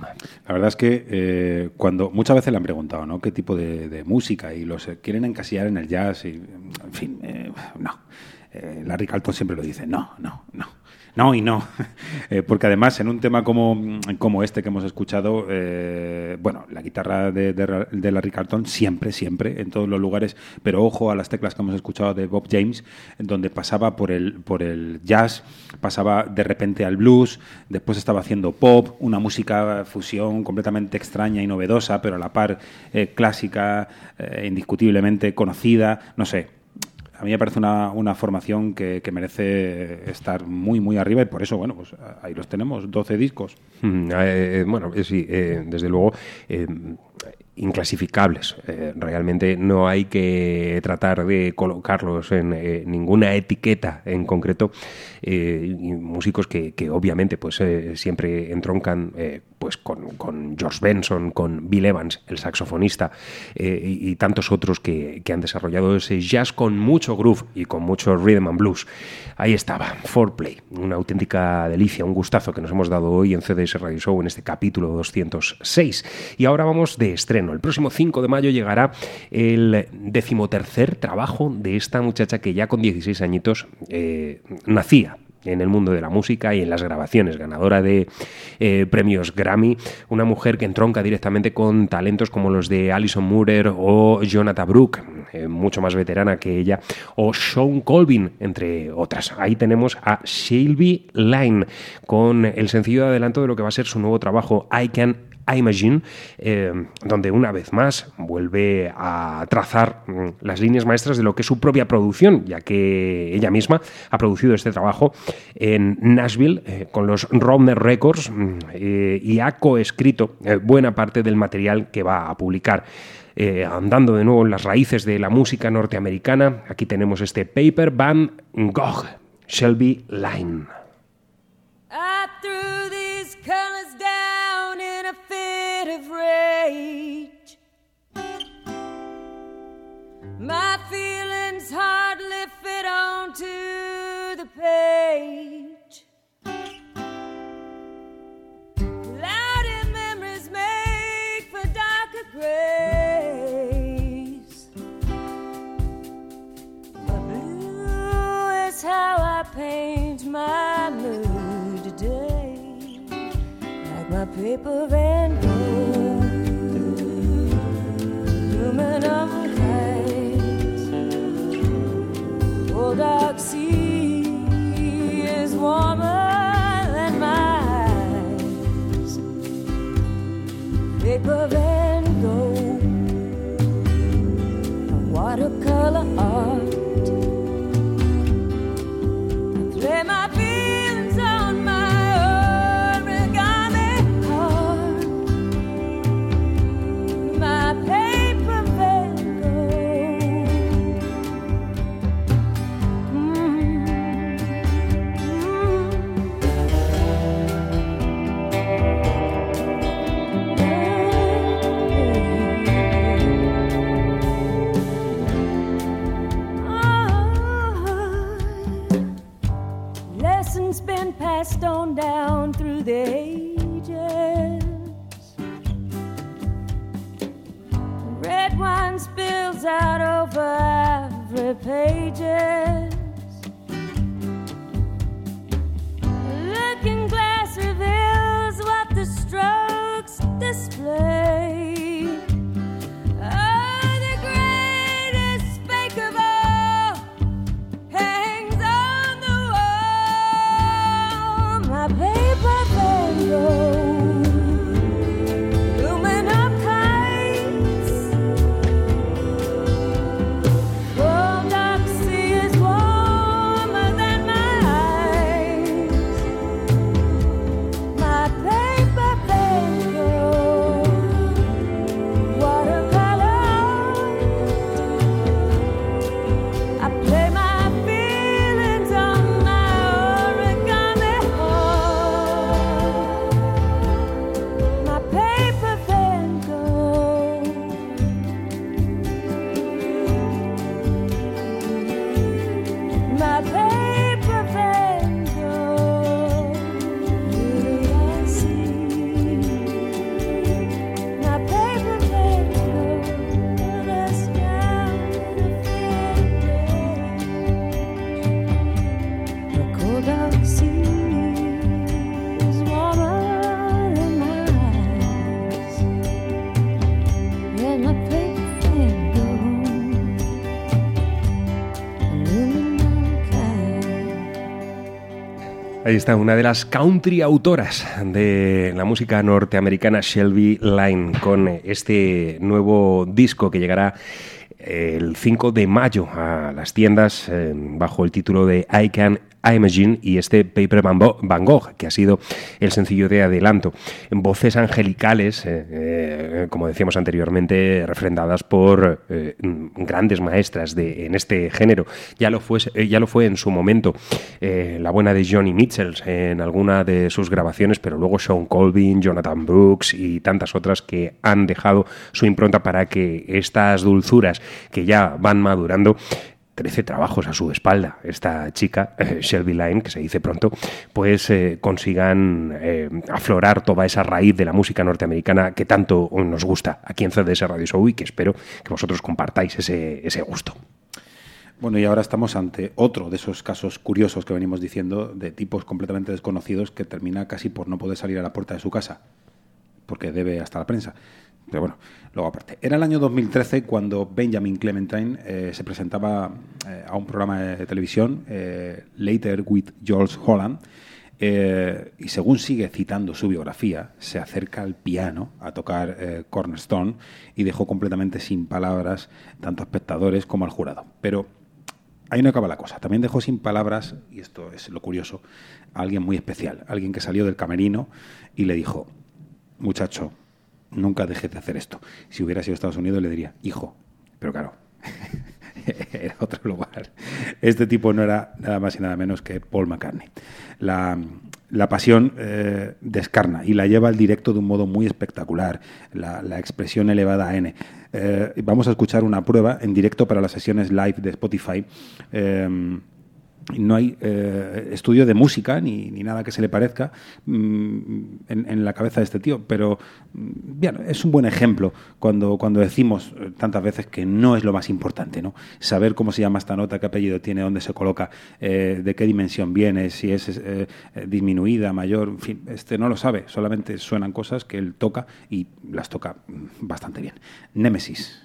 [SPEAKER 1] La verdad es que eh, cuando muchas veces le han preguntado, ¿no? ¿Qué tipo de, música? Y los eh, quieren encasillar en el jazz y, en fin, eh, no. Eh, Larry Carlton siempre lo dice, no, no, no. No y no, Eh, porque además en un tema como, como este que hemos escuchado, eh, bueno, la guitarra de, de, de Larry Carlton siempre, siempre, en todos los lugares, pero ojo a las teclas que hemos escuchado de Bob James, donde pasaba por el, por el jazz, pasaba de repente al blues, después estaba haciendo pop, una música fusión completamente extraña y novedosa, pero a la par eh, clásica, eh, indiscutiblemente conocida, no sé, a mí me parece una, una formación que, que, merece estar muy, muy arriba y por eso, bueno, pues ahí los tenemos, 12 discos.
[SPEAKER 3] Mm, eh, bueno, eh, sí, eh, desde luego. inclasificables. Eh, realmente no hay que tratar de colocarlos en eh, ninguna etiqueta en concreto. Eh, músicos que, que, obviamente pues siempre entroncan pues con, con, George Benson, con Bill Evans, el saxofonista, y, y, tantos otros que, que, han desarrollado ese jazz con mucho groove y con mucho rhythm and blues. Ahí estaba, Foreplay, una auténtica delicia, un gustazo que nos hemos dado hoy en CDS Radio Show en este capítulo 206. Y ahora vamos de estreno. El próximo 5 de mayo llegará el decimotercer trabajo de esta muchacha que ya con 16 añitos eh, nacía en el mundo de la música y en las grabaciones, ganadora de eh, premios Grammy, una mujer que entronca directamente con talentos como los de Alison Moorer o Jonathan Brooke, eh, mucho más veterana que ella, o Sean Colvin, entre otras. Ahí tenemos a Shelby Line con el sencillo de adelanto de lo que va a ser su nuevo trabajo, I Can Imagine, eh, donde una vez más vuelve a trazar mm, las líneas maestras de lo que es su propia producción, ya que ella misma ha producido este trabajo en Nashville eh, con los Romner Records mm, eh, y ha coescrito buena parte del material que va a publicar. Andando de nuevo en las raíces de la música norteamericana, aquí tenemos este Paper Van Gogh, Shelby Line.
[SPEAKER 23] Of rage. My feelings hardly fit onto the page. Cloudy memories make for darker grays. But blue is how I paint my paper van Gogh, blooming of lights. Old dark sea is warmer than my eyes. Paper van Gogh, watercolor
[SPEAKER 3] Ahí está, una de las country autoras de la música norteamericana, Shelby Line, con este nuevo disco que llegará el 5 de mayo a las tiendas eh, bajo el título de I Can Imagine y este Paper Van Gogh, que ha sido el sencillo de adelanto. Voces angelicales, eh, eh, como decíamos anteriormente, refrendadas por eh, grandes maestras de, en este género. Ya lo fue, ya lo fue en su momento la buena de Johnny Mitchell en alguna de sus grabaciones, pero luego Sean Colvin, Jonathan Brooks y tantas otras que han dejado su impronta para que estas dulzuras que ya van madurando 13 trabajos a su espalda, esta chica, eh, Shelby Line, que se dice pronto, pues eh, consigan eh, aflorar toda esa raíz de la música norteamericana que tanto nos gusta aquí en CDS Radio Show y que espero que vosotros compartáis ese, ese gusto.
[SPEAKER 1] Bueno, y ahora estamos ante otro de esos casos curiosos que venimos diciendo de tipos completamente desconocidos que termina casi por no poder salir a la puerta de su casa, porque debe hasta la prensa. Pero bueno, luego aparte. Era el año 2013 cuando Benjamin Clementine eh, se presentaba eh, a un programa de televisión, eh, Later with George Holland, y según sigue citando su biografía, se acerca al piano a tocar Cornerstone y dejó completamente sin palabras tanto a espectadores como al jurado. Pero ahí no acaba la cosa. También dejó sin palabras, y esto es lo curioso, a alguien muy especial, alguien que salió del camerino y le dijo, muchacho, nunca dejes de hacer esto. Si hubiera sido Estados Unidos le diría, hijo, pero claro, era otro lugar. Este tipo no era nada más y nada menos que Paul McCartney. La, la pasión eh, descarna y la lleva al directo de un modo muy espectacular, la, la expresión elevada a N. Eh, vamos a escuchar una prueba en directo para las sesiones live de Spotify. Eh, no hay eh, estudio de música ni, ni nada que se le parezca mm, en, la cabeza de este tío, pero mm, bien, es un buen ejemplo cuando, cuando decimos eh, tantas veces que no es lo más importante, ¿no? Saber cómo se llama esta nota, qué apellido tiene, dónde se coloca, eh, de qué dimensión viene, si es eh, disminuida, mayor, en fin, este no lo sabe, solamente suenan cosas que él toca y las toca mm, bastante bien. Némesis.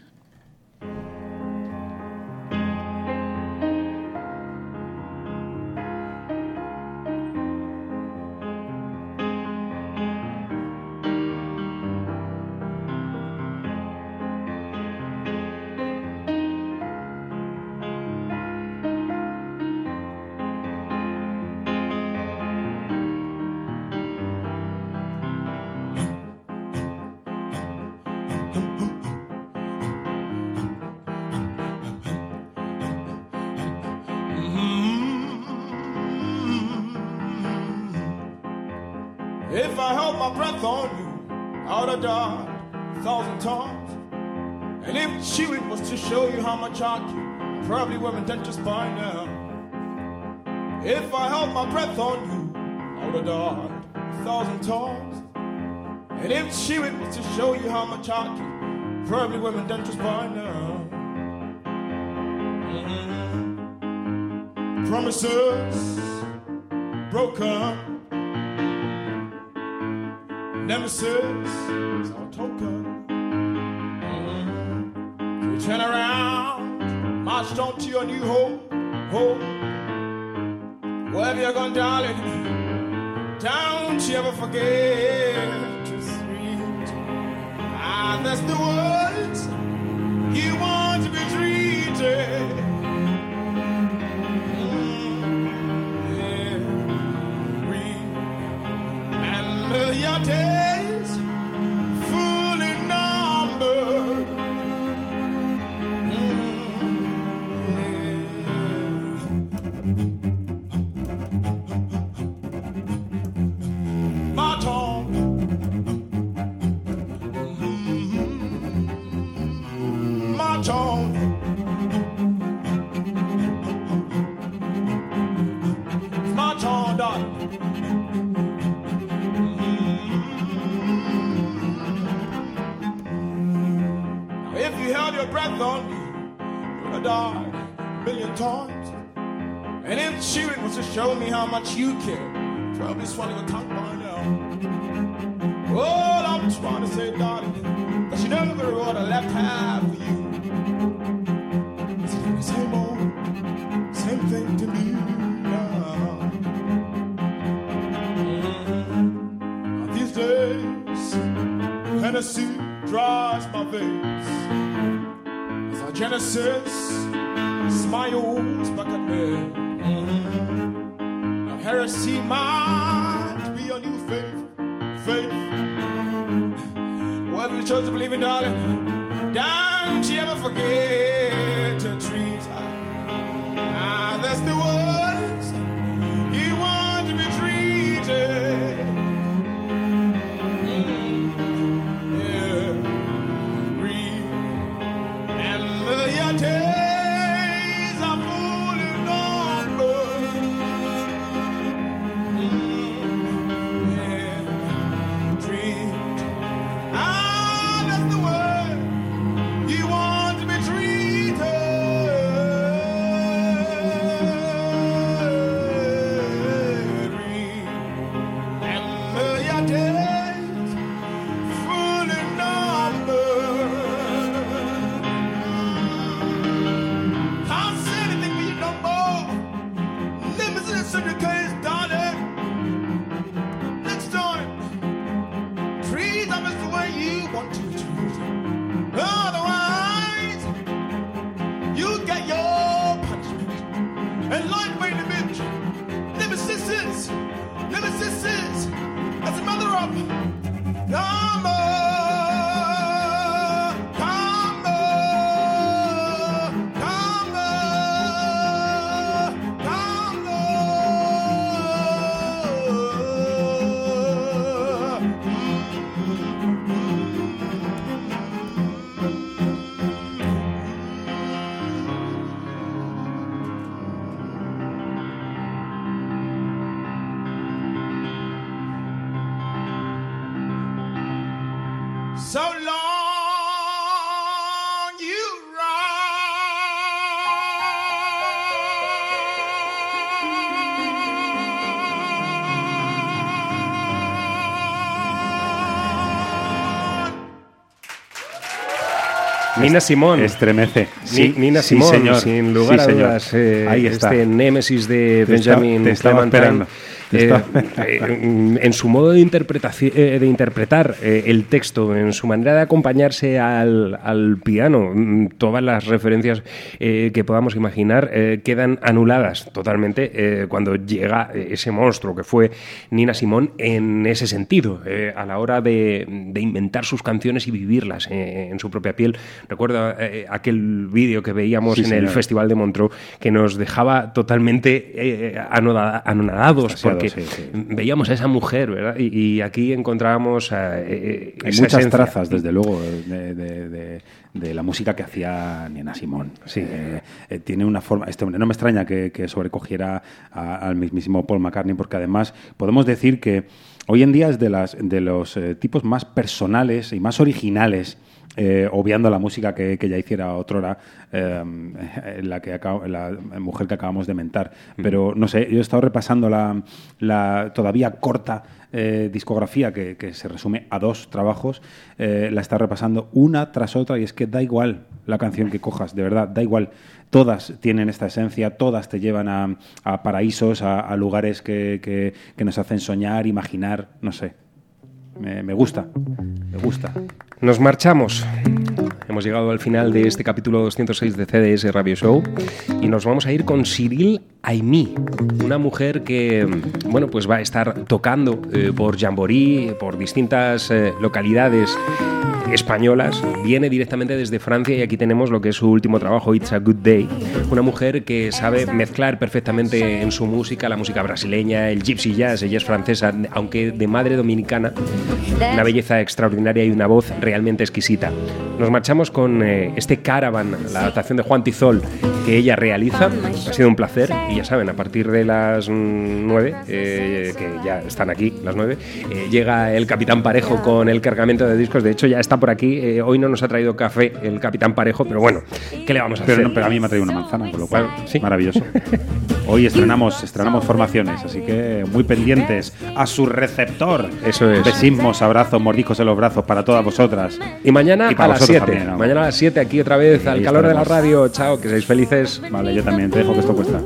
[SPEAKER 27] Care, probably wouldn't dentist by now. Mhm. Promises broken. Nemesis is our token. Mhm. So turn around, march on to your new home, home. Wherever you're going, darling, don't you ever forget that's the words you want to be treated. Mm, yeah. And your if you held your breath on me, you would have died a million times. And if shooting was to show me how much you care, probably swallow your tongue by now. All I'm trying to say, darling, is that you never wrote a left half for you. It's the same old, same thing to me now. These days, Tennessee dries my veins. Genesis smiles back at me. Now heresy might be a new faith, faith. Whatever you chose to believe in, darling, don't you ever forget to treat. Ah, that's the words you want to be treated.
[SPEAKER 3] Nina Simón.
[SPEAKER 1] Estremece. Sí,
[SPEAKER 3] Nina
[SPEAKER 1] sí,
[SPEAKER 3] Simón,
[SPEAKER 1] señor.
[SPEAKER 3] sin lugar
[SPEAKER 1] Sí,
[SPEAKER 3] a dudas. eh,
[SPEAKER 1] Ahí está.
[SPEAKER 3] Este némesis de
[SPEAKER 1] Te
[SPEAKER 3] Benjamin
[SPEAKER 1] te estaba
[SPEAKER 3] Clementine,
[SPEAKER 1] esperando.
[SPEAKER 3] Eh, eh, en, su modo de, eh, de interpretar el texto, en su manera de acompañarse al, al piano, mm, todas las referencias eh, que podamos imaginar quedan anuladas totalmente cuando llega ese monstruo que fue Nina Simón en ese sentido, a la hora de, de inventar sus canciones y vivirlas en su propia piel. Recuerdo aquel vídeo que veíamos
[SPEAKER 1] Sí,
[SPEAKER 3] en el. Festival de Montreux que nos dejaba totalmente eh, anonadados
[SPEAKER 1] Extasiado,
[SPEAKER 3] porque
[SPEAKER 1] sí, sí.
[SPEAKER 3] veíamos a esa mujer, ¿verdad? Y, y aquí encontrábamos eh,
[SPEAKER 1] muchas
[SPEAKER 3] esencia.
[SPEAKER 1] trazas, desde luego, de, de- de- de la música que hacía Nina Simón. Eh, eh, tiene una forma. Este hombre, no me extraña que, que sobrecogiera a- al mismísimo Paul McCartney, porque además podemos decir que hoy en día es de, las, de los eh, tipos más personales y más originales. Eh, obviando la música que, que ya hiciera otrora, eh, la, que acabo- la mujer que acabamos de mentar. Pero no sé, yo he estado repasando la, la todavía corta eh, discografía que, que se resume a dos trabajos, eh, la está repasando una tras otra y es que da igual la canción que cojas, de verdad, da igual. Todas tienen esta esencia, todas te llevan a, a paraísos, a, a lugares que, que- que nos hacen soñar, imaginar, no sé. Me, gusta, me gusta.
[SPEAKER 3] Nos marchamos. Hemos llegado al final de este capítulo 206 de CDS Radio Show y nos vamos a ir con Cyril Aimee, una mujer que bueno, pues va a estar tocando eh, por Jamboree, por distintas eh, localidades españolas, viene directamente desde Francia y aquí tenemos lo que es su último trabajo, It's a Good Day. Una mujer que sabe mezclar perfectamente en su música la música brasileña, el gypsy jazz, ella es francesa, aunque de madre dominicana, una belleza extraordinaria y una voz realmente exquisita. Nos marchamos con eh, este Caravan, la adaptación de Juan Tizol que ella realiza. Ha sido un placer y ya saben, a partir de las 9, que ya están aquí, las 9, eh, llega el Capitán Parejo con el cargamento de discos. De hecho, ya está por aquí. Eh, hoy no nos ha traído café el Capitán Parejo, pero bueno, ¿qué le vamos a
[SPEAKER 1] Pero,
[SPEAKER 3] hacer?
[SPEAKER 1] no- pero a mí me ha traído una manzana, con lo cual, maravilloso. Hoy estrenamos, estrenamos formaciones, así que muy pendientes a su receptor.
[SPEAKER 3] Eso es.
[SPEAKER 1] Besismos, abrazos, mordiscos en los brazos para todas vosotras.
[SPEAKER 3] Y mañana
[SPEAKER 1] Y para
[SPEAKER 3] a las
[SPEAKER 1] vosotros
[SPEAKER 3] 7.
[SPEAKER 1] también, ¿no?
[SPEAKER 3] Mañana a las 7 aquí otra vez, al calor de la
[SPEAKER 1] estaremos.
[SPEAKER 3] radio. Chao, que seáis felices.
[SPEAKER 1] Vale, yo también te dejo que esto cuesta.